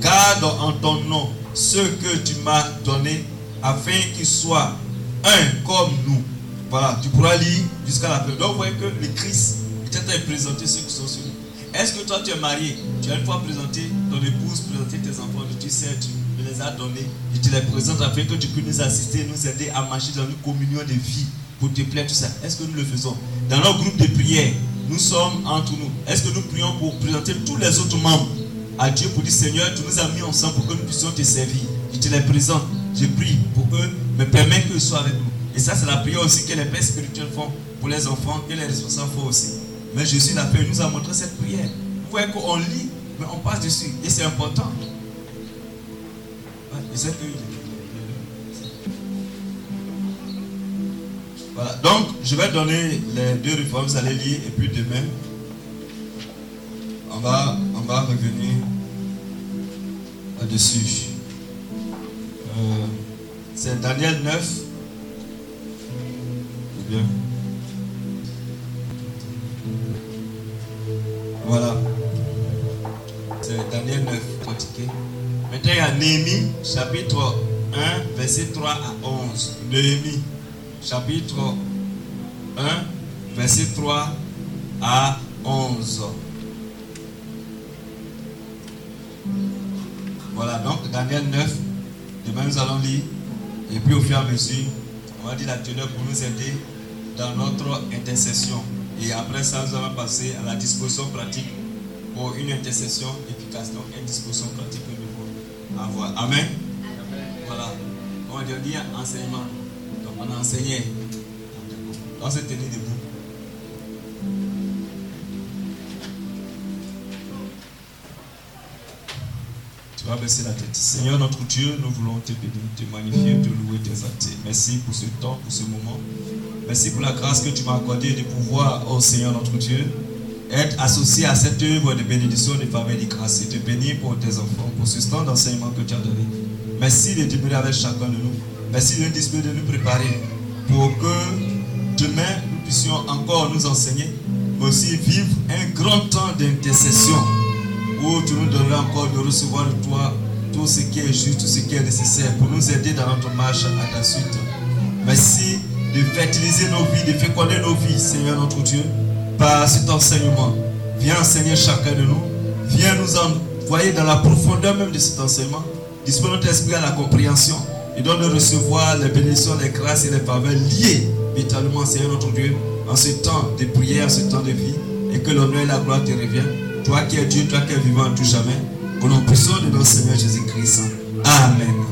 garde en ton nom ceux que tu m'as donnés, afin qu'ils soient un comme nous. Voilà, tu pourras lire jusqu'à la fin. Donc, vous voyez que le Christ est train de présenter ceux qui sont sur nous. Est-ce que toi, tu es marié? Tu as une fois présenté ton épouse, présenté tes enfants, tu sais, tu les a donnés. Je te les présente afin que tu puisses nous assister, nous aider à marcher dans une communion de vie pour te plaire, tout ça. Est-ce que nous le faisons? Dans notre groupe de prière, nous sommes entre nous. Est-ce que nous prions pour présenter tous les autres membres? À Dieu pour dire Seigneur, tu nous as mis ensemble pour que nous puissions te servir. Je te les présente. Je prie pour eux, me permets qu'ils soient avec nous. Et ça, c'est la prière aussi que les pères spirituels font pour les enfants, que les responsables font aussi. Mais Jésus l'a il nous a montré cette prière. Vous voyez qu'on lit, mais on passe dessus. Et c'est important. Voilà, donc je vais donner les deux réformes, vous allez lire, et puis demain, on va, va revenir là-dessus. Euh, c'est Daniel 9. bien. Voilà. C'est Daniel 9, pratiqué. Maintenant, il y a Néhémie, chapitre 1, verset 3 à 11. Néhémie, chapitre 1, verset 3 à 11. Voilà, donc Daniel 9, demain nous allons lire. Et puis au fur et à mesure, on va dire la teneur pour nous aider dans notre intercession. Et après ça, nous allons passer à la disposition pratique pour une intercession efficace. Donc, une disposition pratique que nous devons avoir. Amen? Voilà. On va dire enseignement. Donc, on a enseigné. On s'est tenu debout. Baisser la tête. Seigneur notre Dieu, nous voulons te bénir, te magnifier, te louer, t'exalter. Merci pour ce temps, pour ce moment. Merci pour la grâce que tu m'as accordée de pouvoir, oh Seigneur notre Dieu, être associé à cette œuvre de bénédiction, de faveur et de grâce. Et te bénir pour tes enfants, pour ce temps d'enseignement que tu as donné. Merci de demeurer avec chacun de nous. Merci de nous de nous préparer pour que demain nous puissions encore nous enseigner, mais aussi vivre un grand temps d'intercession où tu nous donneras encore de recevoir de toi tout ce qui est juste, tout ce qui est nécessaire pour nous aider dans notre marche à ta suite. Merci de fertiliser nos vies, de féconder nos vies, Seigneur notre Dieu, par cet enseignement. Viens enseigner chacun de nous. Viens nous envoyer dans la profondeur même de cet enseignement. Dispose notre esprit à la compréhension et donne de recevoir les bénédictions, les grâces et les faveurs liées vitalement, Seigneur notre Dieu, en ce temps de prière, en ce temps de vie, et que l'honneur et la gloire te reviennent. Toi qui es Dieu, toi qui es vivant tout jamais, au nom puissant de notre Seigneur Jésus-Christ. Amen.